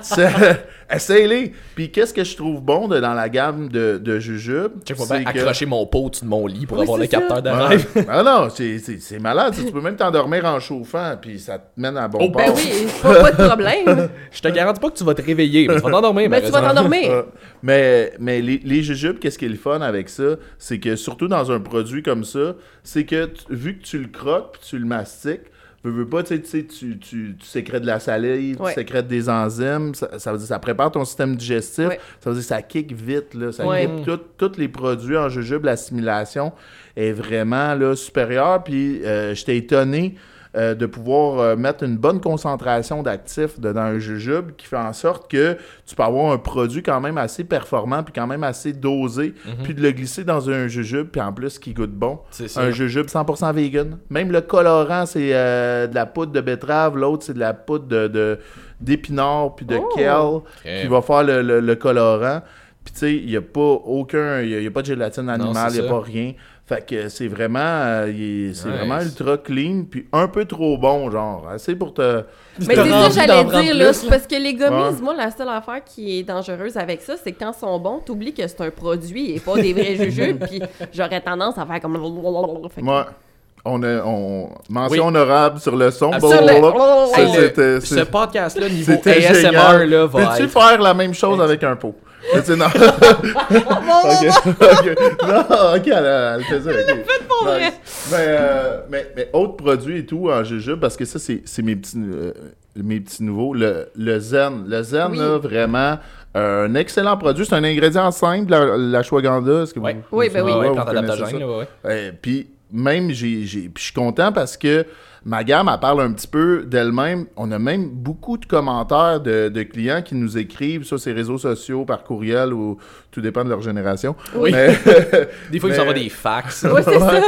essaye-les. Puis qu'est-ce que je trouve bon de- dans la gamme de, de jujubes? C'est bien que- accrocher mon pot au-dessus de mon lit pour Oui, avoir le ça. capteur de rêve. Ah non, c'est- malade. Tu peux même t'endormir en chauffant, puis ça te mène à bon Oh, port. Ben oui, pas, pas de problème. Je te garantis pas que tu vas te réveiller, mais tu vas t'endormir. Mais par tu vas t'endormir. Mais mais les, les jujubes, qu'est-ce qui est le fun avec ça? C'est que surtout dans un produit comme ça, c'est que tu- vu que tu le croques puis tu le mastiques, veux, veux pas, tu sais, tu, sais, tu, tu, tu sécrètes de la salive, Ouais. tu sécrètes des enzymes, ça, ça veut dire ça prépare ton système digestif, Ouais. ça veut dire ça kick vite, là, ça Ouais. kick tout- tous les produits en jujube, l'assimilation est vraiment là, supérieure, puis euh, j'étais étonné euh, de pouvoir euh, mettre une bonne concentration d'actifs dedans un jujube qui fait en sorte que tu peux avoir un produit quand même assez performant puis quand même assez dosé puis de le glisser dans un jujube puis en plus qui goûte bon. C'est ça. Un jujube 100% vegan. Même le colorant, c'est euh, de la poudre de betterave. L'autre, c'est de la poudre de, de- d'épinards puis de Oh! kale qui va faire le, le- le colorant. Puis tu sais, il n'y a pas aucun... Il y a, pas de gélatine animale, c'est il n'y a ça. pas rien. Fait que c'est vraiment... euh, c'est Nice. vraiment ultra clean puis un peu trop bon, genre. Assez pour te... Mais c'est ça que j'allais dire, là. plus, Parce que les gummies, Ouais. moi, la seule affaire qui est dangereuse avec ça, c'est que quand ils sont bons, t'oublies que c'est un produit et pas des vrais jujubes. Puis j'aurais tendance à faire comme. Fait que- Ouais. On a... On... Mention Oui. honorable sur le son. Hey, le- ce c'est- podcast-là, niveau ASMR, génial. là, va Peux-tu être- faire la même chose avec un pot? Tu non. ok, ok. Non, ok, elle, elle fait ça. ok. pour Nice. vrai. Mais, euh, mais, mais autres produits et tout en jujube, parce que ça, c'est c'est mes petits, euh, mes petits nouveaux. Le, le zen. Le zen, Oui. là, vraiment, euh, un excellent produit. C'est un ingrédient simple, la, la ashwagandha. Est-ce que. Oui, ben oui. Vous ouais, ouais. Euh, puis même, j'ai, j'ai- puis je suis content parce que ma gamme, elle parle un petit peu d'elle-même. On a même beaucoup de commentaires de, de clients qui nous écrivent sur ces réseaux sociaux, par courriel ou tout dépend de leur génération. Oui. Mais, Des fois, ils Mais- s'envoient des fax. Ouais, c'est ça.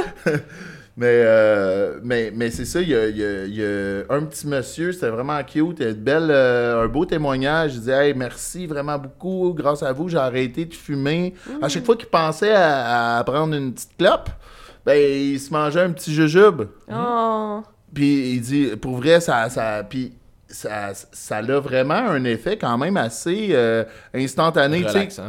mais, euh, mais, mais c'est ça, il y a, il y a- il y a un petit monsieur, c'était vraiment cute, il y a une belle, euh, un beau témoignage. Il disait Hey, merci vraiment beaucoup, grâce à vous, j'ai arrêté de fumer. À chaque fois qu'il pensait à, à prendre une petite clope, ben, il se mangeait un petit jujube. Oh. Puis il dit, pour vrai, ça, ça, puis ça, ça a vraiment un effet quand même assez euh, instantané. tu sais.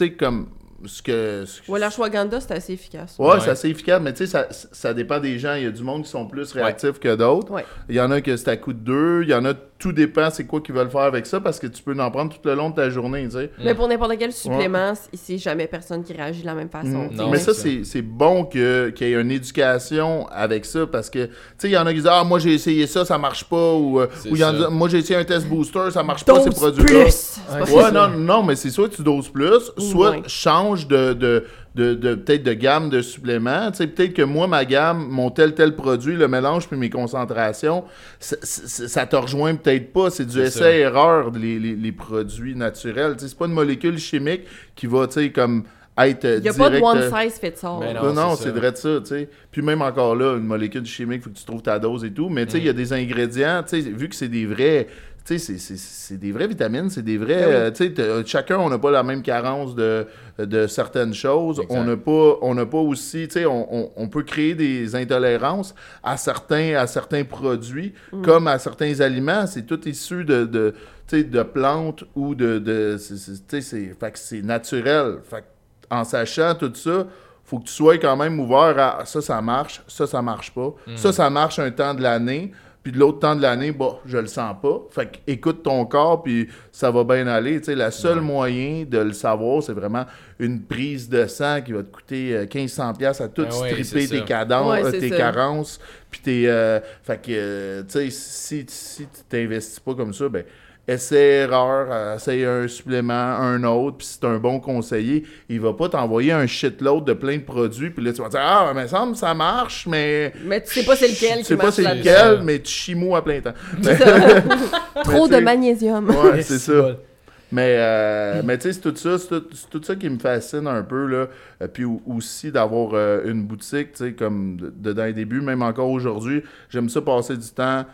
Ouais. Comme ce que. ce que- Ouais, l'ashwagandha, c'est assez efficace. Ouais, Ouais. c'est assez efficace, mais tu sais, ça, ça dépend des gens. Il y a du monde qui sont plus réactifs que d'autres. Ouais. Il y en a que c'est à coup de deux. Il y en a, tout dépend c'est quoi qu'ils veulent faire avec ça parce que tu peux en prendre tout le long de ta journée, tu sais. Mais pour n'importe quel supplément, c'est jamais personne qui réagit de la même façon. Mm. Non, mais ça, c'est bon que- qu'il y ait une éducation avec ça parce que, tu sais, il y en a qui disent Ah, moi j'ai essayé ça, ça marche pas. Ou, euh, ou il y en a, ça. moi j'ai essayé un test booster, ça marche pas ces produits-là. Ouais, non, non, mais c'est soit tu doses plus, soit Ouais. Change de, de, de, de- peut-être de gamme de suppléments. Tu sais, peut-être que moi, ma gamme, mon tel tel produit, le mélange puis mes concentrations, ça, ça, ça te rejoint peut-être pas. C'est du essai-erreur, les, les, les produits naturels. Tu sais, c'est pas une molécule chimique qui va, tu sais, comme être euh, Il n'y a pas de one euh, size fits all. Mais non, Non, non, c'est vrai de ça, tu sais. Puis même encore là, une molécule chimique, faut que tu trouves ta dose et tout. Mais tu sais, il y a des ingrédients, tu sais, vu que c'est des vrais, tu sais, c'est- des vraies vitamines, c'est des vrais. Ben oui. euh, tu sais, t'as- chacun, on n'a pas la même carence de, de certaines choses. Exact. On n'a pas, on n'a pas aussi, tu sais, on, on- on peut créer des intolérances à certains, à certains produits, comme à certains aliments. C'est tout issu de, de, de plantes ou de, de tu sais, c'est, fait que c'est naturel. Fait en sachant tout ça, faut que tu sois quand même ouvert à ça, ça marche, ça, ça marche pas. Ça, ça marche un temps de l'année, puis de l'autre temps de l'année, bah, je le sens pas. Fait que écoute ton corps, puis ça va bien aller. Tu sais, le seul moyen de le savoir, c'est vraiment une prise de sang qui va te coûter euh, 1500$ piastres à tout ouais, stripper tes cadences, Ouais, euh, tes ça. carences, puis tes... euh, fait que, euh, tu sais, si, si tu t'investis pas comme ça, ben essaie erreur, euh, essaye un supplément, un autre, puis si c'est un bon conseiller, il va pas t'envoyer un shitload de plein de produits, puis là tu vas dire ah mais ça me semble ça marche, mais Mais tu sais pas c'est lequel tu sais pas c'est lequel, mais tu chimos à plein temps. Trop de magnésium. Ouais, c'est ça. Mais, euh, mais tu sais, c'est tout ça, c'est tout, ça qui me fascine un peu, là. Euh, puis au- aussi d'avoir euh, une boutique, tu sais, comme de, de- dans les débuts, même encore aujourd'hui, j'aime ça passer du temps,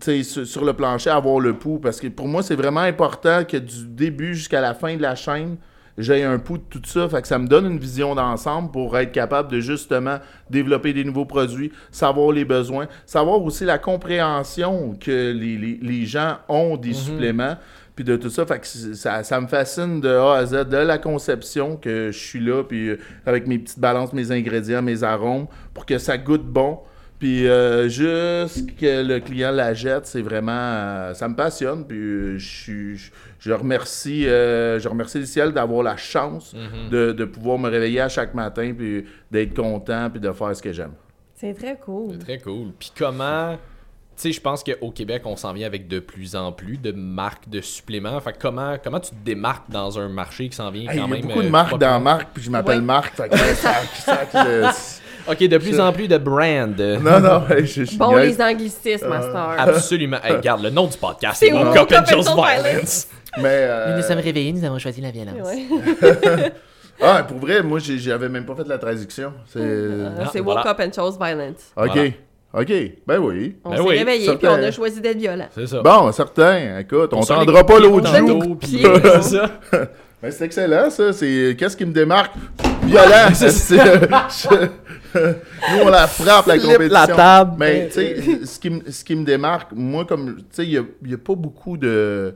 sur, sur le plancher, avoir le pouls, parce que pour moi, c'est vraiment important que du début jusqu'à la fin de la chaîne, j'ai un pouls de tout ça, fait que ça me donne une vision d'ensemble pour être capable de justement développer des nouveaux produits, savoir les besoins, savoir aussi la compréhension que les, les- les gens ont des suppléments, puis de tout ça, fait que ça, ça me fascine de A à Z, de la conception que je suis là, puis euh, avec mes petites balances, mes ingrédients, mes arômes, pour que ça goûte bon. Puis euh, juste que le client la jette, c'est vraiment... euh, ça me passionne, puis euh, je je- Je remercie, euh, je remercie le ciel d'avoir la chance de, de pouvoir me réveiller à chaque matin, puis d'être content, puis de faire ce que j'aime. C'est très cool. C'est très cool. Puis comment tu sais, je pense qu'au Québec, on s'en vient avec de plus en plus de marques de suppléments. Fait que comment, comment tu te démarques dans un marché qui s'en vient Hey, quand il y a même. beaucoup de marques dans? Marc, puis je m'appelle Ouais. Marc. Fait que ça, ça, ça- Ok, de plus en plus de brands. Non, non, hey, je, je Bon, les anglicismes, Master. Absolument. Hey, regarde, le nom du podcast, C'est Woke Up and Chose Violence. Mais, euh, réveillés, nous avons choisi la violence. Ouais. ah, pour vrai, moi, j'avais même pas fait la traduction. C'est... Euh, voilà. Woke Up and Chose Violence. OK. Voilà. OK. Ben oui. On Ben s'est oui, réveillés ça puis on a choisi d'être violent. C'est ça. Bon, certain. Écoute, on On tendra pas l'autre joue. C'est ça. Ben, c'est excellent, ça. C'est qu'est-ce qui me démarque? Violent. C'est c'est- je- Nous, on la frappe, la compétition. la table. Mais, tu sais, ce qui, me- ce qui me démarque, moi, comme, tu sais, il n'y a, pas beaucoup de.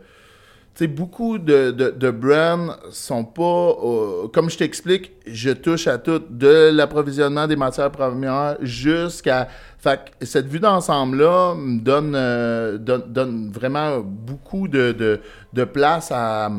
Tu sais, beaucoup de, de, de brands sont pas. euh, comme je t'explique, je touche à tout, de l'approvisionnement des matières premières jusqu'à. Fait que cette vue d'ensemble-là me donne, euh, donne, donne vraiment beaucoup de, de, de place à.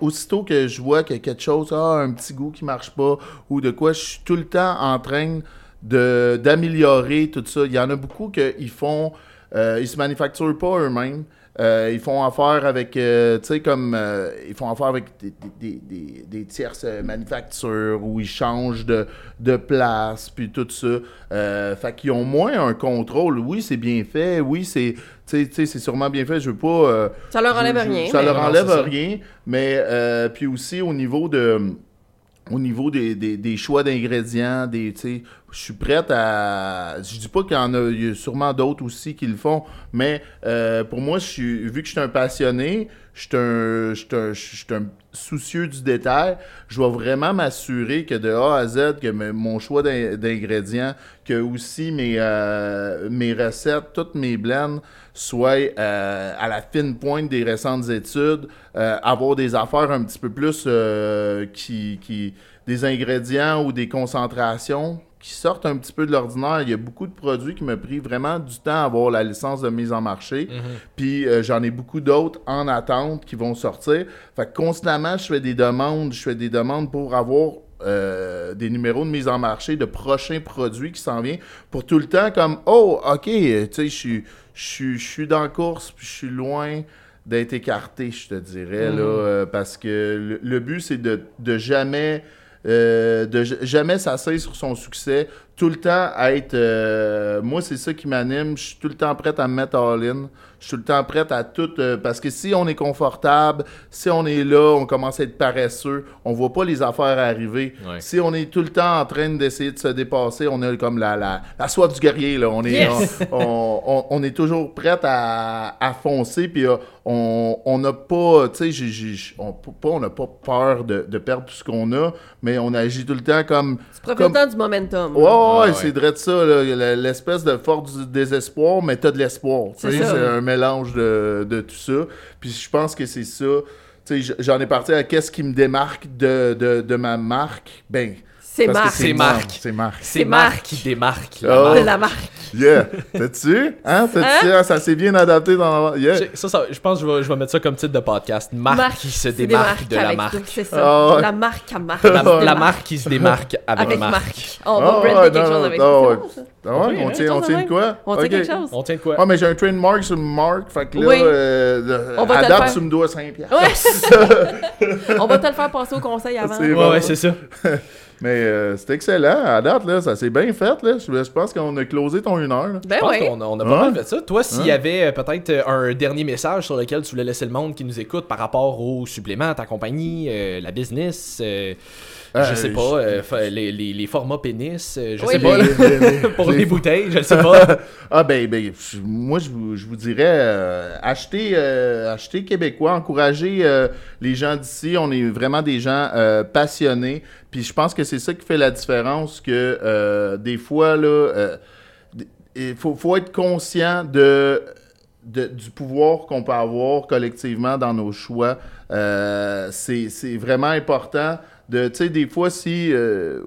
Aussitôt que je vois a quelque chose, ah, un petit goût qui marche pas, ou de quoi, je suis tout le temps en train d'améliorer tout ça. Il y en a beaucoup qui font, euh, ils se manufacturent pas eux-mêmes. Euh, ils font affaire avec, euh, tu sais, comme, euh, ils font affaire avec des, des- des- des tierces manufactures où ils changent de, de place, puis tout ça. Euh, fait qu'ils ont moins un contrôle. Oui, c'est bien fait. Oui, c'est, tu sais, c'est sûrement bien fait. Je veux pas. euh, Ça leur enlève je- rien. Ça mais- leur Non, enlève ça. rien. Mais euh, puis aussi au niveau de au niveau des, des- des choix d'ingrédients, des je suis prête à je dis pas qu'il y en a, a sûrement d'autres aussi qui le font, mais euh, pour moi, je suis vu que je suis un passionné, je suis un, soucieux du détail, je vais vraiment m'assurer que de A à Z, que mon choix d'in- d'ingrédients, que aussi mes, euh, mes recettes, toutes mes blends soient euh, à la fine pointe des récentes études, euh, avoir des affaires un petit peu plus euh, qui, qui des ingrédients ou des concentrations qui sortent un petit peu de l'ordinaire. Il y a beaucoup de produits qui m'ont pris vraiment du temps à avoir la licence de mise en marché. Puis euh, j'en ai beaucoup d'autres en attente qui vont sortir. Fait que constamment, je fais des demandes, je fais des demandes pour avoir euh, des numéros de mise en marché de prochains produits qui s'en viennent pour tout le temps comme oh ok tu sais je suis je suis dans la course puis je suis loin d'être écarté je te dirais là euh, parce que le, le but c'est de, de jamais euh, de jamais s'asseoir sur son succès. Tout le temps à être euh, moi c'est ça qui m'anime. Je suis tout le temps prêt à me mettre all-in je suis tout le temps prêt à tout euh, parce que si on est confortable si on est là on commence à être paresseux on voit pas les affaires arriver. Ouais. si on est tout le temps en train d'essayer de se dépasser on a comme la, la, la soif du guerrier là. On est Yes! on, on- on- on est toujours prêt à, à foncer puis on on n'a pas tu sais on pas on n'a pas peur de, de perdre tout ce qu'on a mais on agit tout le temps comme Tu profites comme- tout le temps du momentum. Ouais, ouais, Ouais, ouais. c'est vrai de ça, l'espèce de force du désespoir, mais t'as de l'espoir. tu C'est sais. C'est un mélange de, de tout ça. Puis je pense que c'est ça. Tu sais, j'en ai parti à qu'est-ce qui me démarque de, de, de ma marque. Ben, C'est Marc. C'est Marc. C'est Marc. C'est Marc Marc. qui démarque. Oh. la marque. de la marque. Yeah! T'as-tu? Hein? T'as-tu? Ah, Ça s'est bien adapté dans la... Yeah! J'ai- Ça, ça, je pense que je vais, je vais mettre ça comme titre de podcast. Marc, Marc qui se démarque de la marque. C'est ça. Ah ouais. La marque à marque. La, qui se la démarque marque qui se démarque avec, Avec Marc. Marc. On Ah va ouais, brander quelque non, chose avec non, ça. Ah ouais, on tient, on tient de quoi? On tient quelque chose. On tient de quoi? Ah, mais j'ai un trademark sur Marc, fait que là, Oui. euh, On va te à le date, faire. tu me dois 5 piastres. Ouais. On va te le faire passer au conseil avant. Ouais, ouais, c'est ça. Mais euh, c'est excellent. À date, là, ça s'est bien fait. Là. Je, je pense qu'on a closé ton une heure. là. Ben Je pense ouais. qu'on a, on a pas mal fait ça. Toi, s'il y avait euh, peut-être euh, un dernier message sur lequel tu voulais laisser le monde qui nous écoute par rapport aux suppléments, ta compagnie, euh, la business, euh, je sais je- pas, euh, les, les- les formats pénis, euh, je Oui, sais les- pas, Les- les- pour les- les bouteilles, je sais pas. Ah ben, ben, moi je vous, je vous dirais euh, achetez, euh, achetez québécois, encouragez euh, les gens d'ici. On est vraiment des gens euh, passionnés. Puis je pense que c'est ça qui fait la différence que euh, des fois là, euh, il faut, faut être conscient de, du pouvoir qu'on peut avoir collectivement dans nos choix. Euh, c'est vraiment important de tu sais des fois si euh,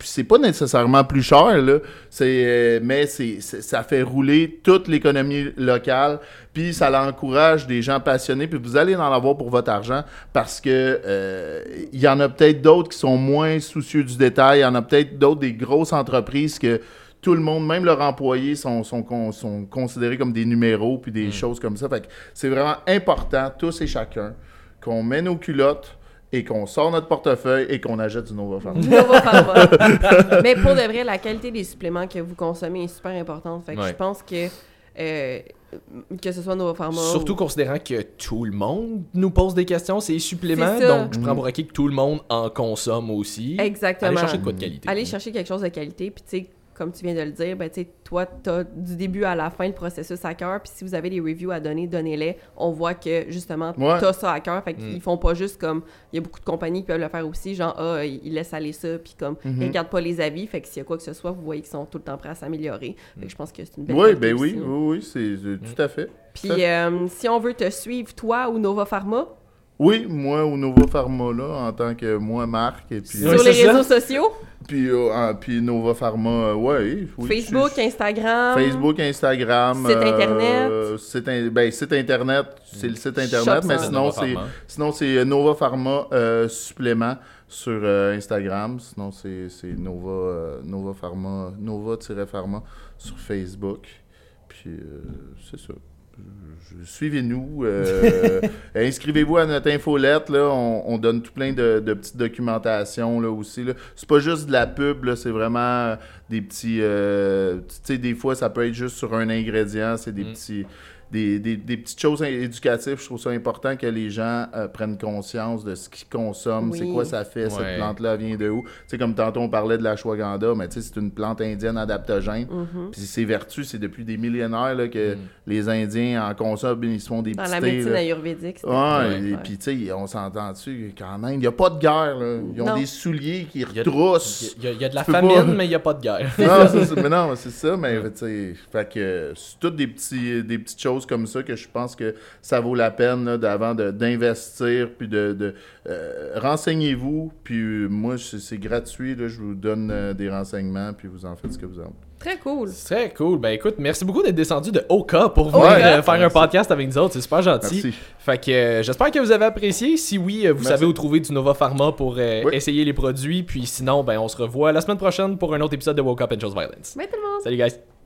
c'est pas nécessairement plus cher là c'est euh, mais c'est ça fait rouler toute l'économie locale puis ça l'encourage des gens passionnés puis vous allez en avoir pour votre argent parce que euh, il y en a peut-être d'autres qui sont moins soucieux du détail il y en a peut-être d'autres des grosses entreprises que tout le monde, même leurs employés, sont, sont, con- sont considérés comme des numéros puis des choses comme ça. Fait que c'est vraiment important, tous et chacun, qu'on met nos culottes et qu'on sort notre portefeuille et qu'on achète du Nova Pharma. Nova Pharma. Mais pour de vrai, la qualité des suppléments que vous consommez est super importante. Fait que Ouais. je pense que euh, que ce soit Nova Pharma. Surtout ou- considérant que tout le monde nous pose des questions, c'est suppléments, donc je prends pour acquis que tout le monde en consomme aussi. Exactement. Allez chercher de quoi de qualité. Aller chercher quelque chose de qualité, puis tu sais, comme tu viens de le dire, ben tu sais, toi, t'as du début à la fin le processus à cœur, puis si vous avez des reviews à donner, donnez-les. On voit que justement, Ouais. t'as ça à cœur, fait qu'ils Mm. font pas juste comme, il y a beaucoup de compagnies qui peuvent le faire aussi, genre, ah, ils laissent aller ça, puis comme, Mhm. ils regardent pas les avis, fait que s'il y a quoi que ce soit, vous voyez qu'ils sont tout le temps prêts à s'améliorer. Fait que je pense que c'est une belle Oui, qualité ben oui, aussi, hein. oui, oui, c'est c'est tout à fait. Puis euh, si on veut te suivre, toi ou Nova Pharma, Oui, moi au Nova Pharma là, en tant que moi Marc et puis sur les c'est ça. réseaux sociaux, puis, euh, ah, puis Nova Pharma, euh, ouais, oui, Facebook, je- Instagram, Facebook, Instagram, Site euh, internet? site, in- ben, site internet, c'est le site internet, Shop mais sinon c'est sinon c'est Nova Pharma euh, supplément sur euh, Instagram, sinon c'est c'est Nova euh, Nova Pharma Nova-Pharma sur Facebook. Puis euh, c'est ça. Suivez-nous, euh, inscrivez-vous à notre infolette, là, on, on donne tout plein de, de petites documentations là aussi. Là. C'est pas juste de la pub, là, c'est vraiment des petits. euh, tu sais, des fois, ça peut être juste sur un ingrédient, c'est des Mm. petits. Des, des- des petites choses éducatives, je trouve ça important que les gens euh, prennent conscience de ce qu'ils consomment, Oui. c'est quoi ça fait, Ouais. cette plante-là vient de où. Tu sais, comme tantôt on parlait de la ashwagandha, mais tu sais, c'est une plante indienne adaptogène. Mhm. Puis ses vertus, c'est depuis des millénaires là, que Mm. les Indiens en consomment, ils se font des dans petits la thés, médecine là. ayurvédique. Ouais, Ouais. et puis tu sais, on s'entend dessus qu'en Inde, il n'y a pas de guerre. Là. Ils ont Non. des souliers qui retroussent. Il y, a- il y a de la famine, pas- mais il n'y a pas de guerre. non, c'est, c'est- mais non, c'est ça, mais tu sais, fait que c'est toutes des, petits, des petites choses comme ça que je pense que ça vaut la peine là, d'avant de- d'investir, puis de, de euh, renseignez-vous, puis euh, moi c'est, c'est gratuit, là, je vous donne euh, des renseignements, puis vous en faites ce que vous en Très cool. C'est très cool. Ben écoute, merci beaucoup d'être descendu de Oka pour venir Ouais. euh, faire un podcast avec nous autres. C'est super gentil. Merci. Fait que euh, j'espère que vous avez apprécié. Si oui, euh, vous Merci. savez où trouver du Nova Pharma pour euh, Oui. essayer les produits. Puis sinon, ben on se revoit la semaine prochaine pour un autre épisode de Woke Up and Chose Violence. Bye tout le monde! Salut guys!